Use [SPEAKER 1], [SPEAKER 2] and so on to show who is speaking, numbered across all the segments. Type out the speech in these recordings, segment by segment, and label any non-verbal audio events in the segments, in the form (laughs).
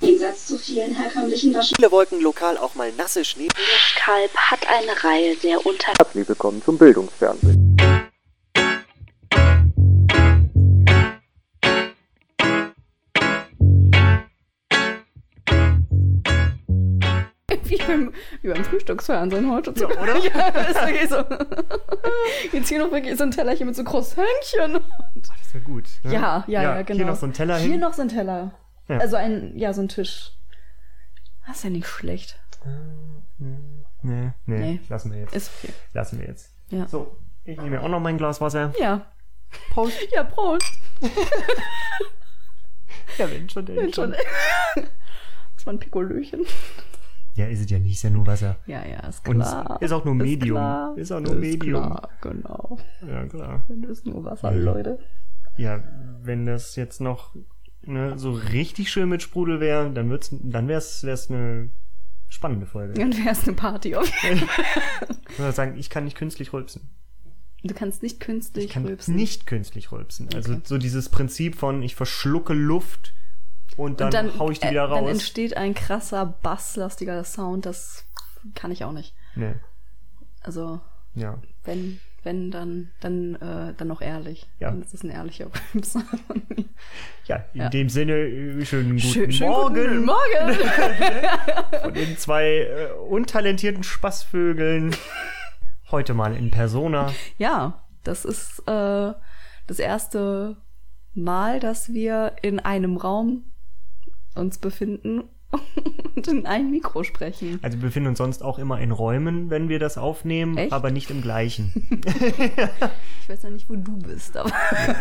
[SPEAKER 1] Im Gegensatz zu vielen herkömmlichen Waschen.
[SPEAKER 2] Viele wollten lokal auch mal nasse Schnee.
[SPEAKER 1] Kalb hat eine Reihe sehr unter...
[SPEAKER 3] Herzlich willkommen zum Bildungsfernsehen.
[SPEAKER 4] Wie beim, wie beim Frühstücksfernsehen heute.
[SPEAKER 2] Ja, oder? (laughs)
[SPEAKER 4] ja, ist wirklich so. Jetzt hier noch wirklich so ein Tellerchen mit so Croissanchen.
[SPEAKER 2] Das wäre gut. Ne?
[SPEAKER 4] Ja, ja, ja, genau.
[SPEAKER 2] Hier noch so ein Teller
[SPEAKER 4] Hier
[SPEAKER 2] hin.
[SPEAKER 4] noch so ein Teller.
[SPEAKER 2] Ja.
[SPEAKER 4] Also ein, ja, so ein Tisch. Das ist ja nicht schlecht.
[SPEAKER 2] Nee, nee,
[SPEAKER 4] Nee.
[SPEAKER 2] lassen wir jetzt.
[SPEAKER 4] Ist okay.
[SPEAKER 2] Lassen wir jetzt.
[SPEAKER 4] Ja.
[SPEAKER 2] So, ich nehme mir auch noch mein Glas Wasser.
[SPEAKER 4] Ja. Prost. (laughs) Ja, Prost.
[SPEAKER 2] Ja, wenn schon, denn
[SPEAKER 4] Schon. (laughs) Das war ein Pikolöchen.
[SPEAKER 2] Ja, ist es ja nicht, ist ja nur Wasser.
[SPEAKER 4] Ja, ja, ist
[SPEAKER 2] Und
[SPEAKER 4] klar.
[SPEAKER 2] es ist auch nur Medium.
[SPEAKER 4] Klar.
[SPEAKER 2] Ist auch nur Medium.
[SPEAKER 4] Klar, genau.
[SPEAKER 2] Ja, klar.
[SPEAKER 4] Das ist nur Wasser, Leute.
[SPEAKER 2] Ja, wenn das jetzt noch ne, so richtig schön mit Sprudel wäre, dann wird's, dann wär's, wär's eine spannende Folge.
[SPEAKER 4] Dann wäre es eine Party. Auf jeden Fall.
[SPEAKER 2] Ich würde sagen, ich kann nicht künstlich rülpsen.
[SPEAKER 4] Du kannst nicht künstlich
[SPEAKER 2] Ich kann
[SPEAKER 4] rülpsen.
[SPEAKER 2] nicht künstlich rülpsen. Also
[SPEAKER 4] Okay.
[SPEAKER 2] so dieses Prinzip von ich verschlucke Luft und dann,
[SPEAKER 4] Und dann,
[SPEAKER 2] hau ich die
[SPEAKER 4] äh,
[SPEAKER 2] wieder
[SPEAKER 4] Dann
[SPEAKER 2] raus.
[SPEAKER 4] entsteht ein krasser, basslastiger Sound. Das kann ich auch nicht.
[SPEAKER 2] nee,
[SPEAKER 4] Also,
[SPEAKER 2] ja.
[SPEAKER 4] wenn, wenn, dann, dann, äh, dann noch ehrlich.
[SPEAKER 2] Ja.
[SPEAKER 4] Dann ist es ein ehrlicher Rülpser.
[SPEAKER 2] Ja, in
[SPEAKER 4] Ja.
[SPEAKER 2] dem Sinne, äh, schönen guten
[SPEAKER 4] Schön- schönen
[SPEAKER 2] Morgen
[SPEAKER 4] Guten Morgen! (laughs)
[SPEAKER 2] von den zwei äh, untalentierten Spaßvögeln. Heute mal in Persona.
[SPEAKER 4] ja, das ist äh, das erste Mal, dass wir in einem Raum uns befinden und in ein Mikro sprechen.
[SPEAKER 2] Also wir befinden uns sonst auch immer in Räumen, wenn wir das aufnehmen,
[SPEAKER 4] Echt?
[SPEAKER 2] aber nicht im gleichen. (laughs)
[SPEAKER 4] Ich weiß ja nicht, wo du bist, aber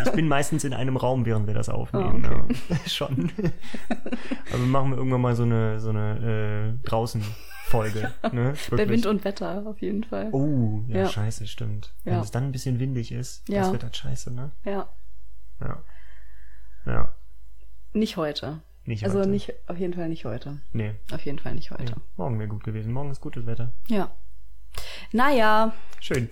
[SPEAKER 2] Ich bin meistens in einem Raum, während wir das aufnehmen.
[SPEAKER 4] Ah, okay.
[SPEAKER 2] ja. (laughs) Schon. Aber machen wir irgendwann mal so eine, so eine äh, Draußen-Folge. Ne? (laughs)
[SPEAKER 4] bei. Wind und Wetter auf jeden Fall.
[SPEAKER 2] Oh, ja,
[SPEAKER 4] Ja.
[SPEAKER 2] scheiße, stimmt. Wenn
[SPEAKER 4] Ja.
[SPEAKER 2] es dann ein bisschen windig ist,
[SPEAKER 4] Ja.
[SPEAKER 2] das wird halt scheiße, ne?
[SPEAKER 4] Ja,
[SPEAKER 2] Ja. Ja.
[SPEAKER 4] nicht heute.
[SPEAKER 2] Nicht
[SPEAKER 4] Also
[SPEAKER 2] heute.
[SPEAKER 4] nicht, auf jeden Fall nicht heute.
[SPEAKER 2] Nee.
[SPEAKER 4] Auf jeden Fall nicht heute.
[SPEAKER 2] nee. Morgen wäre gut gewesen. Morgen ist gutes Wetter.
[SPEAKER 4] Ja. Naja,
[SPEAKER 2] Schön.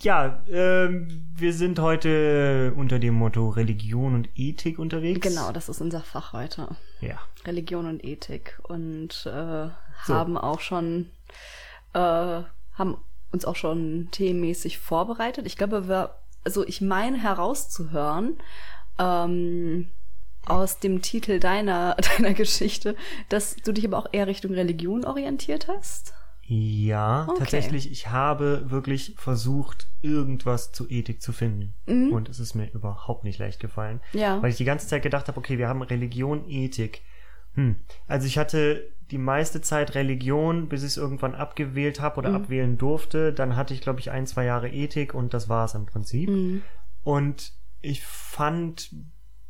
[SPEAKER 2] Ja, ähm, wir sind heute unter dem Motto Religion und Ethik unterwegs.
[SPEAKER 4] genau, das ist unser Fach heute.
[SPEAKER 2] Ja.
[SPEAKER 4] Religion und Ethik. Und äh,
[SPEAKER 2] So.
[SPEAKER 4] haben auch schon, äh, haben uns auch schon themenmäßig vorbereitet. Ich glaube, wir, also ich meine herauszuhören, ähm, aus dem Titel deiner, (laughs) deiner Geschichte, dass du dich aber auch eher Richtung Religion orientiert hast.
[SPEAKER 2] Ja,
[SPEAKER 4] Okay.
[SPEAKER 2] tatsächlich, ich habe wirklich versucht, irgendwas zu Ethik zu finden.
[SPEAKER 4] Mhm.
[SPEAKER 2] Und es ist mir überhaupt nicht leicht gefallen.
[SPEAKER 4] Ja.
[SPEAKER 2] Weil ich die ganze Zeit gedacht habe, okay, wir haben Religion, Ethik. Hm. Also ich hatte die meiste Zeit Religion, bis ich es irgendwann abgewählt habe oder
[SPEAKER 4] Mhm.
[SPEAKER 2] abwählen durfte. Dann hatte ich, glaube ich, ein, zwei Jahre Ethik und das war es im Prinzip.
[SPEAKER 4] Mhm.
[SPEAKER 2] Und ich fand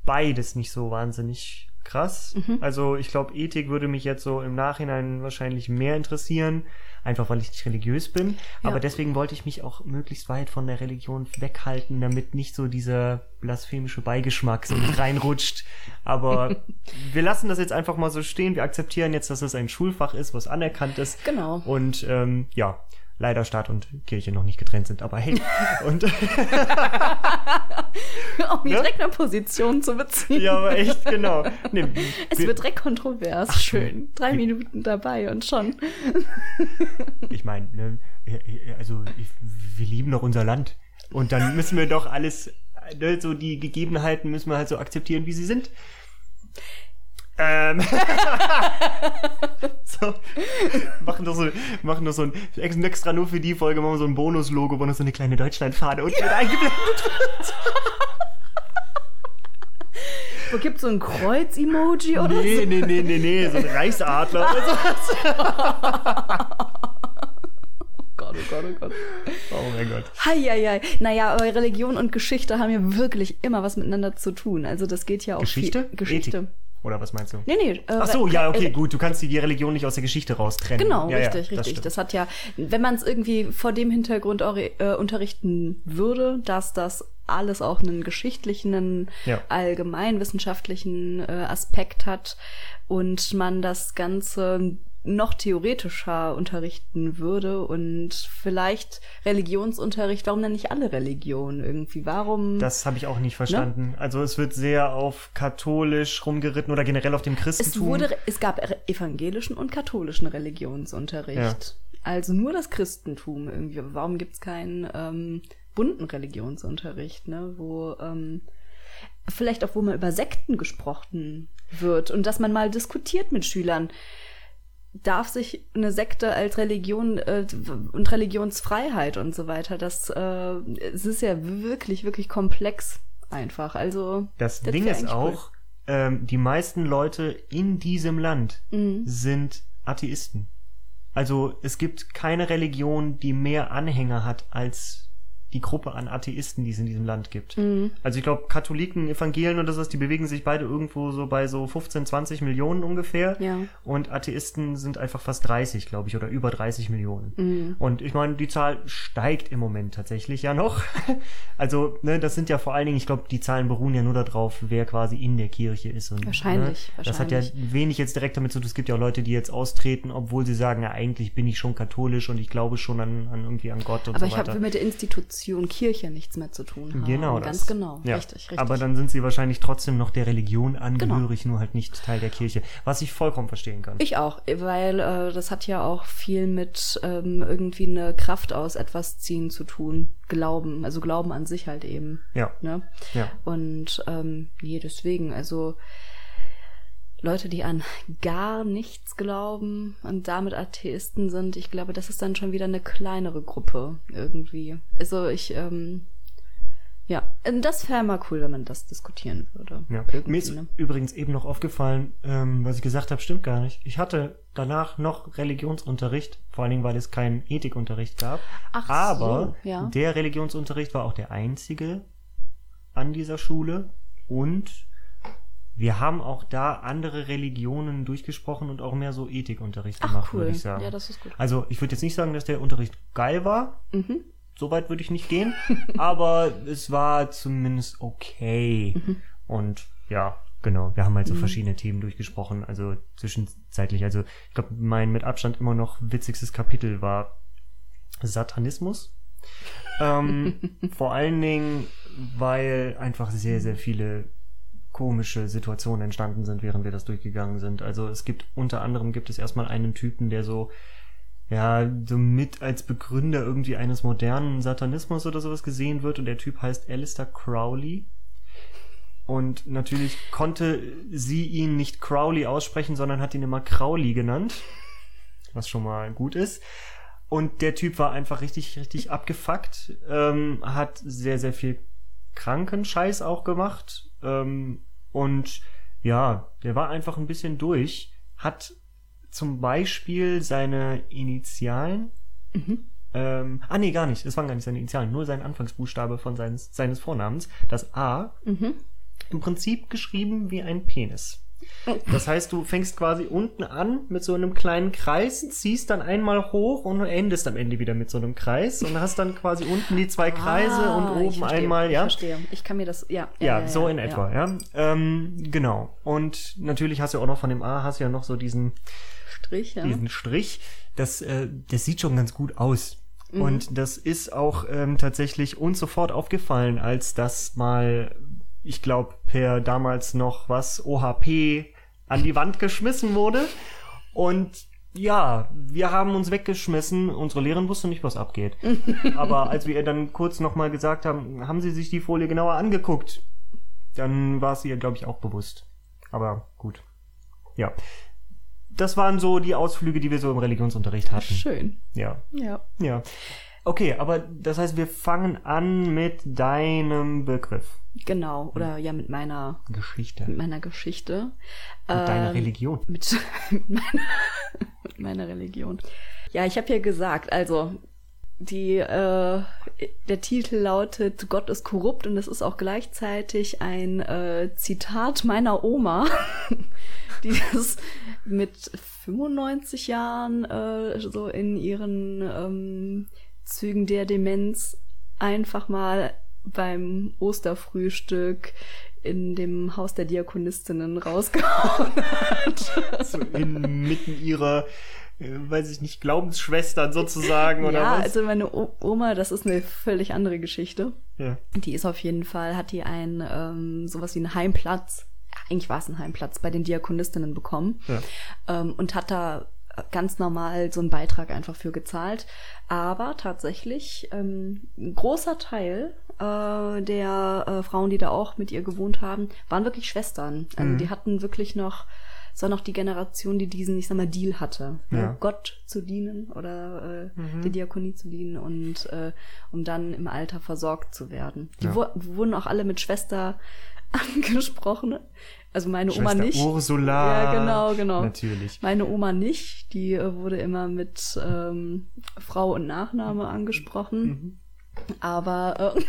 [SPEAKER 2] beides nicht so wahnsinnig krass.
[SPEAKER 4] Mhm.
[SPEAKER 2] Also ich glaube, Ethik würde mich jetzt so im Nachhinein wahrscheinlich mehr interessieren, einfach weil ich nicht religiös bin.
[SPEAKER 4] Ja.
[SPEAKER 2] Aber deswegen wollte ich mich auch möglichst weit von der Religion weghalten, damit nicht so dieser blasphemische Beigeschmack so (laughs) reinrutscht. Aber (laughs) wir lassen das jetzt einfach mal so stehen. Wir akzeptieren jetzt, dass es ein Schulfach ist, was anerkannt ist.
[SPEAKER 4] Genau.
[SPEAKER 2] Und ähm, ja, leider Staat und Kirche noch nicht getrennt sind, aber hey. (laughs) und (laughs)
[SPEAKER 4] um hier
[SPEAKER 2] Ne?
[SPEAKER 4] direkt eine Position zu beziehen.
[SPEAKER 2] ja, aber echt, genau. Nee, (laughs)
[SPEAKER 4] Es
[SPEAKER 2] wir-
[SPEAKER 4] wird direkt kontrovers. Schön. Drei Minuten dabei und schon.
[SPEAKER 2] Ich meine, ne, also wir lieben doch unser Land. Und dann müssen wir doch alles, ne, so die Gegebenheiten müssen wir halt so akzeptieren, wie sie sind. Ähm. (laughs) so. Machen doch so, machen doch so ein, extra nur für die Folge machen wir so ein Bonus-Logo, wo noch so eine kleine Deutschlandfahne unten mit eingeblendet wird.
[SPEAKER 4] Wo gibt's so ein Kreuz-Emoji oder
[SPEAKER 2] Nee,
[SPEAKER 4] so?
[SPEAKER 2] nee, nee, nee, nee, so ein Reichsadler oder sowas.
[SPEAKER 4] Gott, oh Gott, oh Gott.
[SPEAKER 2] Oh mein Gott.
[SPEAKER 4] Heieiei. Naja, aber Religion und Geschichte haben ja wirklich immer was miteinander zu tun. Also das geht ja auch
[SPEAKER 2] Geschichte?
[SPEAKER 4] Viel, Geschichte.
[SPEAKER 2] Ethik. Oder was meinst du?
[SPEAKER 4] Nee, nee. Äh,
[SPEAKER 2] Ach so, ja, okay,
[SPEAKER 4] äh,
[SPEAKER 2] gut. Du kannst die die Religion nicht aus der Geschichte raustrennen.
[SPEAKER 4] Genau,
[SPEAKER 2] ja, ja,
[SPEAKER 4] richtig, richtig.
[SPEAKER 2] stimmt.
[SPEAKER 4] Das, hat ja, wenn man es irgendwie vor dem Hintergrund äh, unterrichten würde, dass das alles auch einen geschichtlichen, einen
[SPEAKER 2] Ja.
[SPEAKER 4] allgemeinwissenschaftlichen äh, Aspekt hat und man das Ganze noch theoretischer unterrichten würde und vielleicht Religionsunterricht, warum dann nicht alle Religionen irgendwie? Warum?
[SPEAKER 2] Das habe ich auch nicht
[SPEAKER 4] Ne?
[SPEAKER 2] verstanden. Also es wird sehr auf katholisch rumgeritten oder generell auf dem
[SPEAKER 4] es
[SPEAKER 2] Christentum.
[SPEAKER 4] wurde, es gab evangelischen und katholischen Religionsunterricht. Also nur das Christentum irgendwie. Warum gibt's keinen ähm, bunten Religionsunterricht, ne? Wo ähm, vielleicht auch, wo mal über Sekten gesprochen wird und dass man mal diskutiert mit Schülern. Darf sich eine Sekte als Religion äh, und Religionsfreiheit und so weiter, das äh, es ist ja wirklich, wirklich komplex einfach. Also
[SPEAKER 2] Das
[SPEAKER 4] das
[SPEAKER 2] Ding ist
[SPEAKER 4] eigentlich cool.
[SPEAKER 2] auch, ähm, die meisten Leute in diesem Land
[SPEAKER 4] Mhm.
[SPEAKER 2] sind Atheisten. Also es gibt keine Religion, die mehr Anhänger hat als die Gruppe an Atheisten, die es in diesem Land gibt.
[SPEAKER 4] Mhm.
[SPEAKER 2] Also ich glaube, Katholiken, Evangelien und das was, die bewegen sich beide irgendwo so bei so 15, 20 Millionen ungefähr.
[SPEAKER 4] Ja.
[SPEAKER 2] Und Atheisten sind einfach fast 30, glaube ich, oder über 30 Millionen.
[SPEAKER 4] Mhm.
[SPEAKER 2] Und ich meine, die Zahl steigt im Moment tatsächlich ja noch. (laughs) Also, ne, das sind ja vor allen Dingen, ich glaube, die Zahlen beruhen ja nur darauf, wer quasi in der Kirche ist. Und,
[SPEAKER 4] Wahrscheinlich,
[SPEAKER 2] ne, Das hat ja wenig jetzt direkt damit zu tun. Es gibt ja auch Leute, die jetzt austreten, obwohl sie sagen, ja, eigentlich bin ich schon katholisch und ich glaube schon an, an irgendwie an Gott und
[SPEAKER 4] Aber
[SPEAKER 2] so
[SPEAKER 4] ich
[SPEAKER 2] weiter.
[SPEAKER 4] habe mit der Institution Kirche nichts mehr zu tun. haben.
[SPEAKER 2] Genau,
[SPEAKER 4] Ganz
[SPEAKER 2] das.
[SPEAKER 4] genau.
[SPEAKER 2] Ja.
[SPEAKER 4] Richtig, richtig.
[SPEAKER 2] Aber dann sind sie wahrscheinlich trotzdem noch der Religion
[SPEAKER 4] Genau.
[SPEAKER 2] angehörig, nur halt nicht Teil der Kirche. Was ich vollkommen verstehen kann.
[SPEAKER 4] ich auch, weil äh, das hat ja auch viel mit ähm, irgendwie eine Kraft aus etwas ziehen zu tun. Glauben, also Glauben an sich halt eben.
[SPEAKER 2] ja,
[SPEAKER 4] Ne?
[SPEAKER 2] ja.
[SPEAKER 4] Und ähm, nee, deswegen, also Leute, die an gar nichts glauben und damit Atheisten sind, ich glaube, das ist dann schon wieder eine kleinere Gruppe irgendwie. Also ich, ähm, ja, das wäre mal cool, wenn man das diskutieren würde.
[SPEAKER 2] Ja.
[SPEAKER 4] Irgendwie,
[SPEAKER 2] Mir ist
[SPEAKER 4] ne?
[SPEAKER 2] übrigens eben noch aufgefallen, ähm, was ich gesagt habe, stimmt gar nicht. Ich hatte danach noch Religionsunterricht, vor allen Dingen, weil es keinen Ethikunterricht gab.
[SPEAKER 4] Ach
[SPEAKER 2] Aber
[SPEAKER 4] so, ja.
[SPEAKER 2] der Religionsunterricht war auch der einzige an dieser Schule und wir haben auch da andere Religionen durchgesprochen und auch mehr so Ethikunterricht
[SPEAKER 4] Ach
[SPEAKER 2] gemacht,
[SPEAKER 4] cool.
[SPEAKER 2] würde ich sagen.
[SPEAKER 4] Ja, das ist gut.
[SPEAKER 2] Also ich würde jetzt nicht sagen, dass der Unterricht geil war.
[SPEAKER 4] Mhm.
[SPEAKER 2] So weit würde ich nicht gehen. (laughs) aber es war zumindest okay.
[SPEAKER 4] Mhm.
[SPEAKER 2] Und ja, genau. Wir haben halt so verschiedene Themen durchgesprochen. Also zwischenzeitlich. Also ich glaube, mein mit Abstand immer noch witzigstes Kapitel war Satanismus. ähm, (laughs) vor allen Dingen, weil einfach sehr, sehr viele komische Situationen entstanden sind, während wir das durchgegangen sind. Also es gibt unter anderem gibt es erstmal einen Typen, der so ja, so mit als Begründer irgendwie eines modernen Satanismus oder sowas gesehen wird und der Typ heißt Alistair Crowley. Und natürlich konnte sie ihn nicht Crowley aussprechen, sondern hat ihn immer Crowley genannt. Was schon mal gut ist. Und der Typ war einfach richtig, richtig abgefuckt. Ähm, hat sehr, sehr viel Krankenscheiß auch gemacht. Ähm, und ja, der war einfach ein bisschen durch. Hat zum Beispiel seine Initialen. Ähm, ah, nee, gar nicht. Es waren gar nicht seine Initialen, nur sein Anfangsbuchstabe von seines, seines Vornamens. Das A.
[SPEAKER 4] Mhm.
[SPEAKER 2] Im Prinzip geschrieben wie ein Penis. Das heißt, du fängst quasi unten an mit so einem kleinen Kreis, ziehst dann einmal hoch und endest am Ende wieder mit so einem Kreis und hast dann quasi unten die zwei Kreise
[SPEAKER 4] Ah,
[SPEAKER 2] und
[SPEAKER 4] ich
[SPEAKER 2] oben
[SPEAKER 4] verstehe,
[SPEAKER 2] einmal,
[SPEAKER 4] ich
[SPEAKER 2] ja.
[SPEAKER 4] verstehe. Ich kann mir das, ja.
[SPEAKER 2] Ja, so in etwa, ja. Ähm, genau. Und natürlich hast du auch noch von dem A, hast du ja noch so diesen,
[SPEAKER 4] Strich, ja.
[SPEAKER 2] diesen Strich. Das, äh, das sieht schon ganz gut aus.
[SPEAKER 4] Mhm.
[SPEAKER 2] Und das ist auch ähm, tatsächlich uns sofort aufgefallen, als das mal, ich glaube, per damals noch was, OHP an die Wand geschmissen wurde. Und ja, wir haben uns weggeschmissen. Unsere Lehrerin wusste nicht, was abgeht. (laughs) Aber als wir ihr dann kurz nochmal gesagt haben, haben sie sich die Folie genauer angeguckt, dann war es ihr, glaube ich, auch bewusst. Aber gut. Ja. Das waren so die Ausflüge, die wir so im Religionsunterricht hatten.
[SPEAKER 4] Schön.
[SPEAKER 2] Ja.
[SPEAKER 4] Ja.
[SPEAKER 2] Ja. Okay, aber das heißt, wir fangen an mit deinem Begriff.
[SPEAKER 4] Genau. Oder ja, mit meiner,
[SPEAKER 2] Geschichte.
[SPEAKER 4] mit
[SPEAKER 2] Mit
[SPEAKER 4] meiner Geschichte.
[SPEAKER 2] deiner
[SPEAKER 4] Ähm,
[SPEAKER 2] Religion.
[SPEAKER 4] Mit, (laughs) mit, meiner, mit meiner Religion. Ja, ich habe ja gesagt, also die äh, der Titel lautet Gott ist korrupt und das ist auch gleichzeitig ein äh, Zitat meiner Oma, (laughs) die das mit 95 Jahren äh, so in ihren ähm, Zügen der Demenz einfach mal beim Osterfrühstück in dem Haus der Diakonistinnen rausgehauen hat.
[SPEAKER 2] So inmitten ihrer äh, weiß ich nicht, Glaubensschwestern sozusagen oder
[SPEAKER 4] ja,
[SPEAKER 2] was?
[SPEAKER 4] also meine o Oma, das ist eine völlig andere Geschichte.
[SPEAKER 2] ja.
[SPEAKER 4] Die ist auf jeden Fall, hat die ein, ähm, sowas wie einen Heimplatz, ja, eigentlich war es ein Heimplatz, bei den Diakonistinnen bekommen
[SPEAKER 2] Ja.
[SPEAKER 4] ähm, und hat da ganz normal so einen Beitrag einfach für gezahlt. Aber tatsächlich, ähm, ein großer Teil äh, der äh, Frauen, die da auch mit ihr gewohnt haben, waren wirklich Schwestern. Also
[SPEAKER 2] Mhm.
[SPEAKER 4] die hatten wirklich noch, es war noch die Generation, die diesen, ich sag mal, Deal hatte.
[SPEAKER 2] Ja.
[SPEAKER 4] Gott zu dienen oder äh,
[SPEAKER 2] Mhm.
[SPEAKER 4] der Diakonie zu dienen und äh, um dann im Alter versorgt zu werden. Die
[SPEAKER 2] Ja.
[SPEAKER 4] wurden auch alle mit Schwester (laughs) angesprochen. Also meine Oma
[SPEAKER 2] Schwester
[SPEAKER 4] nicht.
[SPEAKER 2] Ursula.
[SPEAKER 4] Ja, genau, genau.
[SPEAKER 2] Natürlich.
[SPEAKER 4] Meine Oma nicht, die äh, wurde immer mit ähm, Frau und Nachname angesprochen.
[SPEAKER 2] Mhm.
[SPEAKER 4] Aber äh,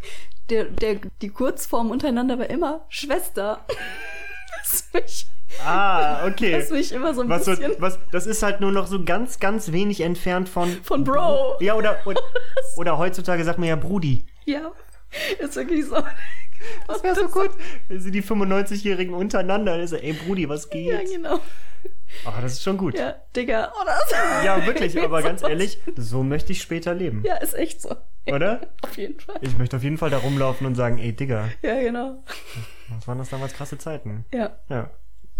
[SPEAKER 4] (laughs) der, der, die Kurzform untereinander war immer Schwester. (laughs) was, mich,
[SPEAKER 2] Ah, okay.
[SPEAKER 4] was mich immer so ein
[SPEAKER 2] Was, so,
[SPEAKER 4] bisschen
[SPEAKER 2] was, das ist halt nur noch so ganz, ganz wenig entfernt von.
[SPEAKER 4] von Bro.
[SPEAKER 2] Ja, oder, oder, (laughs) oder heutzutage sagt man ja Brudi.
[SPEAKER 4] Ja, ist wirklich so. (laughs)
[SPEAKER 2] Das wäre so gut. Also die 95-Jährigen untereinander. Also, ey, Brudi, was geht?
[SPEAKER 4] Ja, genau.
[SPEAKER 2] Ah, das ist schon gut.
[SPEAKER 4] Ja, Digga. Oder so. (laughs)
[SPEAKER 2] Ja, wirklich, aber ganz ehrlich, so möchte ich später leben.
[SPEAKER 4] Ja, ist echt so.
[SPEAKER 2] Oder? (laughs)
[SPEAKER 4] Auf jeden Fall.
[SPEAKER 2] Ich möchte auf jeden Fall da rumlaufen und sagen, ey, Digga,
[SPEAKER 4] Ja, genau.
[SPEAKER 2] was waren das damals krasse Zeiten?
[SPEAKER 4] Ja,
[SPEAKER 2] Ja,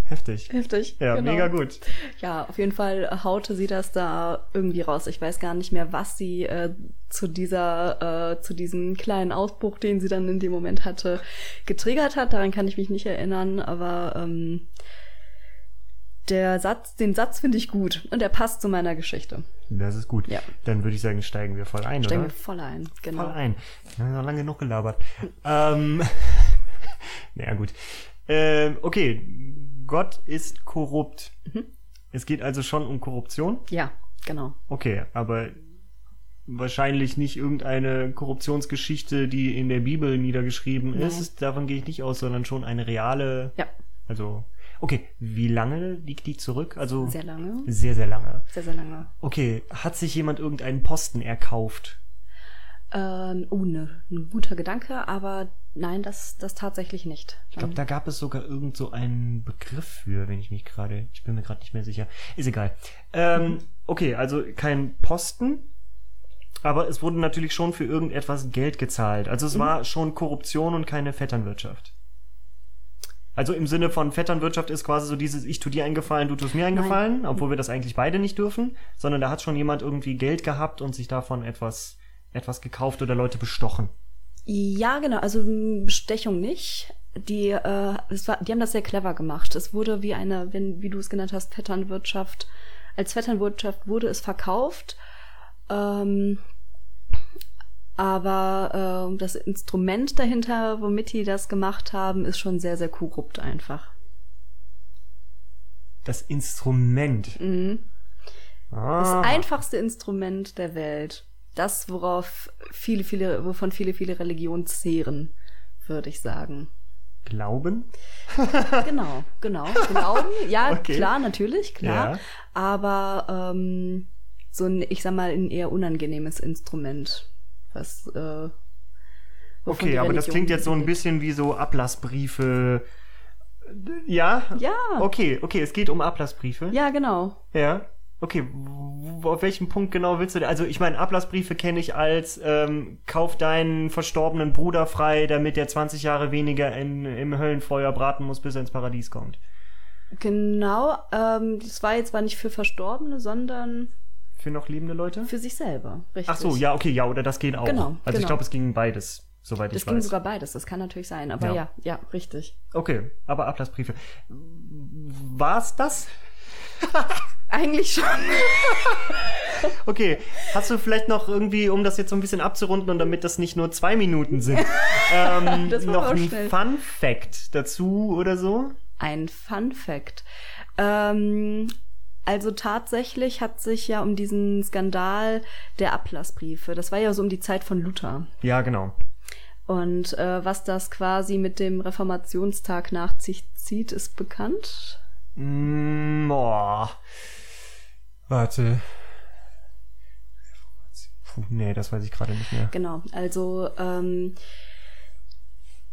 [SPEAKER 2] heftig.
[SPEAKER 4] heftig.
[SPEAKER 2] Ja,
[SPEAKER 4] genau.
[SPEAKER 2] mega gut.
[SPEAKER 4] Ja, auf jeden Fall haute sie das da irgendwie raus. Ich weiß gar nicht mehr, was sie äh, zu dieser, äh, zu diesem kleinen Ausbruch, den sie dann in dem Moment hatte, getriggert hat. Daran kann ich mich nicht erinnern, aber ähm, der Satz, den Satz finde ich gut und der passt zu meiner Geschichte.
[SPEAKER 2] Das ist gut.
[SPEAKER 4] Ja.
[SPEAKER 2] Dann würde ich sagen, steigen wir voll ein,
[SPEAKER 4] Steigen wir
[SPEAKER 2] oder?
[SPEAKER 4] voll ein, genau.
[SPEAKER 2] Voll ein. Wir haben noch lange genug gelabert. ähm, (laughs) naja, gut. Ähm, okay, Gott ist korrupt.
[SPEAKER 4] Mhm.
[SPEAKER 2] Es geht also schon um Korruption.
[SPEAKER 4] Ja, genau.
[SPEAKER 2] Okay, aber wahrscheinlich nicht irgendeine Korruptionsgeschichte, die in der Bibel niedergeschrieben
[SPEAKER 4] Nein.
[SPEAKER 2] ist. Davon gehe ich nicht aus, sondern schon eine reale.
[SPEAKER 4] Ja,
[SPEAKER 2] Also, okay, wie lange liegt die zurück? Also
[SPEAKER 4] sehr lange.
[SPEAKER 2] sehr, sehr lange.
[SPEAKER 4] Sehr, sehr lange.
[SPEAKER 2] Okay, hat sich jemand irgendeinen Posten erkauft?
[SPEAKER 4] Ähm, oh, ne, ein guter Gedanke, aber nein, das, das tatsächlich nicht.
[SPEAKER 2] Ich glaube,
[SPEAKER 4] Ähm,
[SPEAKER 2] da gab es sogar irgend so einen Begriff für, wenn ich mich gerade, ich bin mir gerade nicht mehr sicher. Ist egal. Ähm, okay, also kein Posten, aber es wurde natürlich schon für irgendetwas Geld gezahlt. Also es war schon Korruption und keine Vetternwirtschaft. Also im Sinne von Vetternwirtschaft ist quasi so dieses, ich tu dir einen Gefallen, du tust mir einen
[SPEAKER 4] Nein.
[SPEAKER 2] Gefallen, obwohl wir das eigentlich beide nicht dürfen, sondern da hat schon jemand irgendwie Geld gehabt und sich davon etwas, etwas gekauft oder Leute bestochen.
[SPEAKER 4] Ja, genau, also m, Bestechung nicht. Die, äh, es war, die haben das sehr clever gemacht. Es wurde wie eine, wenn, wie du es genannt hast, Vetternwirtschaft. Als Vetternwirtschaft wurde es verkauft. Ähm, aber äh, das Instrument dahinter, womit die das gemacht haben, ist schon sehr, sehr korrupt einfach.
[SPEAKER 2] Das Instrument.
[SPEAKER 4] Mhm. Das
[SPEAKER 2] Ah.
[SPEAKER 4] einfachste Instrument der Welt. Das, worauf viele, viele, wovon viele, viele Religionen zehren, würde ich sagen.
[SPEAKER 2] Glauben? (laughs)
[SPEAKER 4] Genau, genau. Glauben, ja, (laughs)
[SPEAKER 2] Okay.
[SPEAKER 4] klar, natürlich, klar.
[SPEAKER 2] Ja.
[SPEAKER 4] Aber ähm, so ein, ich sag mal, ein eher unangenehmes Instrument. Was, äh,
[SPEAKER 2] Okay, aber das klingt jetzt so ein bisschen wie so Ablassbriefe. Ja?
[SPEAKER 4] Ja.
[SPEAKER 2] Okay, okay, es geht um Ablassbriefe.
[SPEAKER 4] Ja, genau.
[SPEAKER 2] Ja. Okay, auf welchem Punkt genau willst du da? Also ich meine, Ablassbriefe kenne ich als ähm, kauf deinen verstorbenen Bruder frei, damit er 20 Jahre weniger in, im Höllenfeuer braten muss, bis er ins Paradies kommt.
[SPEAKER 4] Genau. Ähm, das war jetzt zwar nicht für Verstorbene, sondern
[SPEAKER 2] Für noch lebende Leute?
[SPEAKER 4] für sich selber. Richtig.
[SPEAKER 2] Ach so, ja, okay, ja, oder das geht auch.
[SPEAKER 4] Genau,
[SPEAKER 2] also ich
[SPEAKER 4] genau.
[SPEAKER 2] glaube, es ging beides, soweit
[SPEAKER 4] Das
[SPEAKER 2] ich
[SPEAKER 4] ging
[SPEAKER 2] weiß.
[SPEAKER 4] sogar beides, das kann natürlich sein. Aber
[SPEAKER 2] Ja.
[SPEAKER 4] ja, ja, richtig.
[SPEAKER 2] Okay, aber Ablassbriefe. War's das? (laughs)
[SPEAKER 4] Eigentlich schon. (laughs)
[SPEAKER 2] Okay, hast du vielleicht noch irgendwie, um das jetzt so ein bisschen abzurunden und damit das nicht nur zwei Minuten sind, (laughs) ähm, noch ein
[SPEAKER 4] schnell.
[SPEAKER 2] Fun Fact dazu oder so?
[SPEAKER 4] Ein Fun Fact. Ähm, also tatsächlich hat sich ja um diesen Skandal der Ablassbriefe, das war ja so um die Zeit von Luther.
[SPEAKER 2] Ja, genau.
[SPEAKER 4] Und äh, was das quasi mit dem Reformationstag nach sich zieht, ist bekannt.
[SPEAKER 2] Mm, boah. Warte. Puh, nee, das weiß ich gerade nicht mehr.
[SPEAKER 4] Genau, also ähm,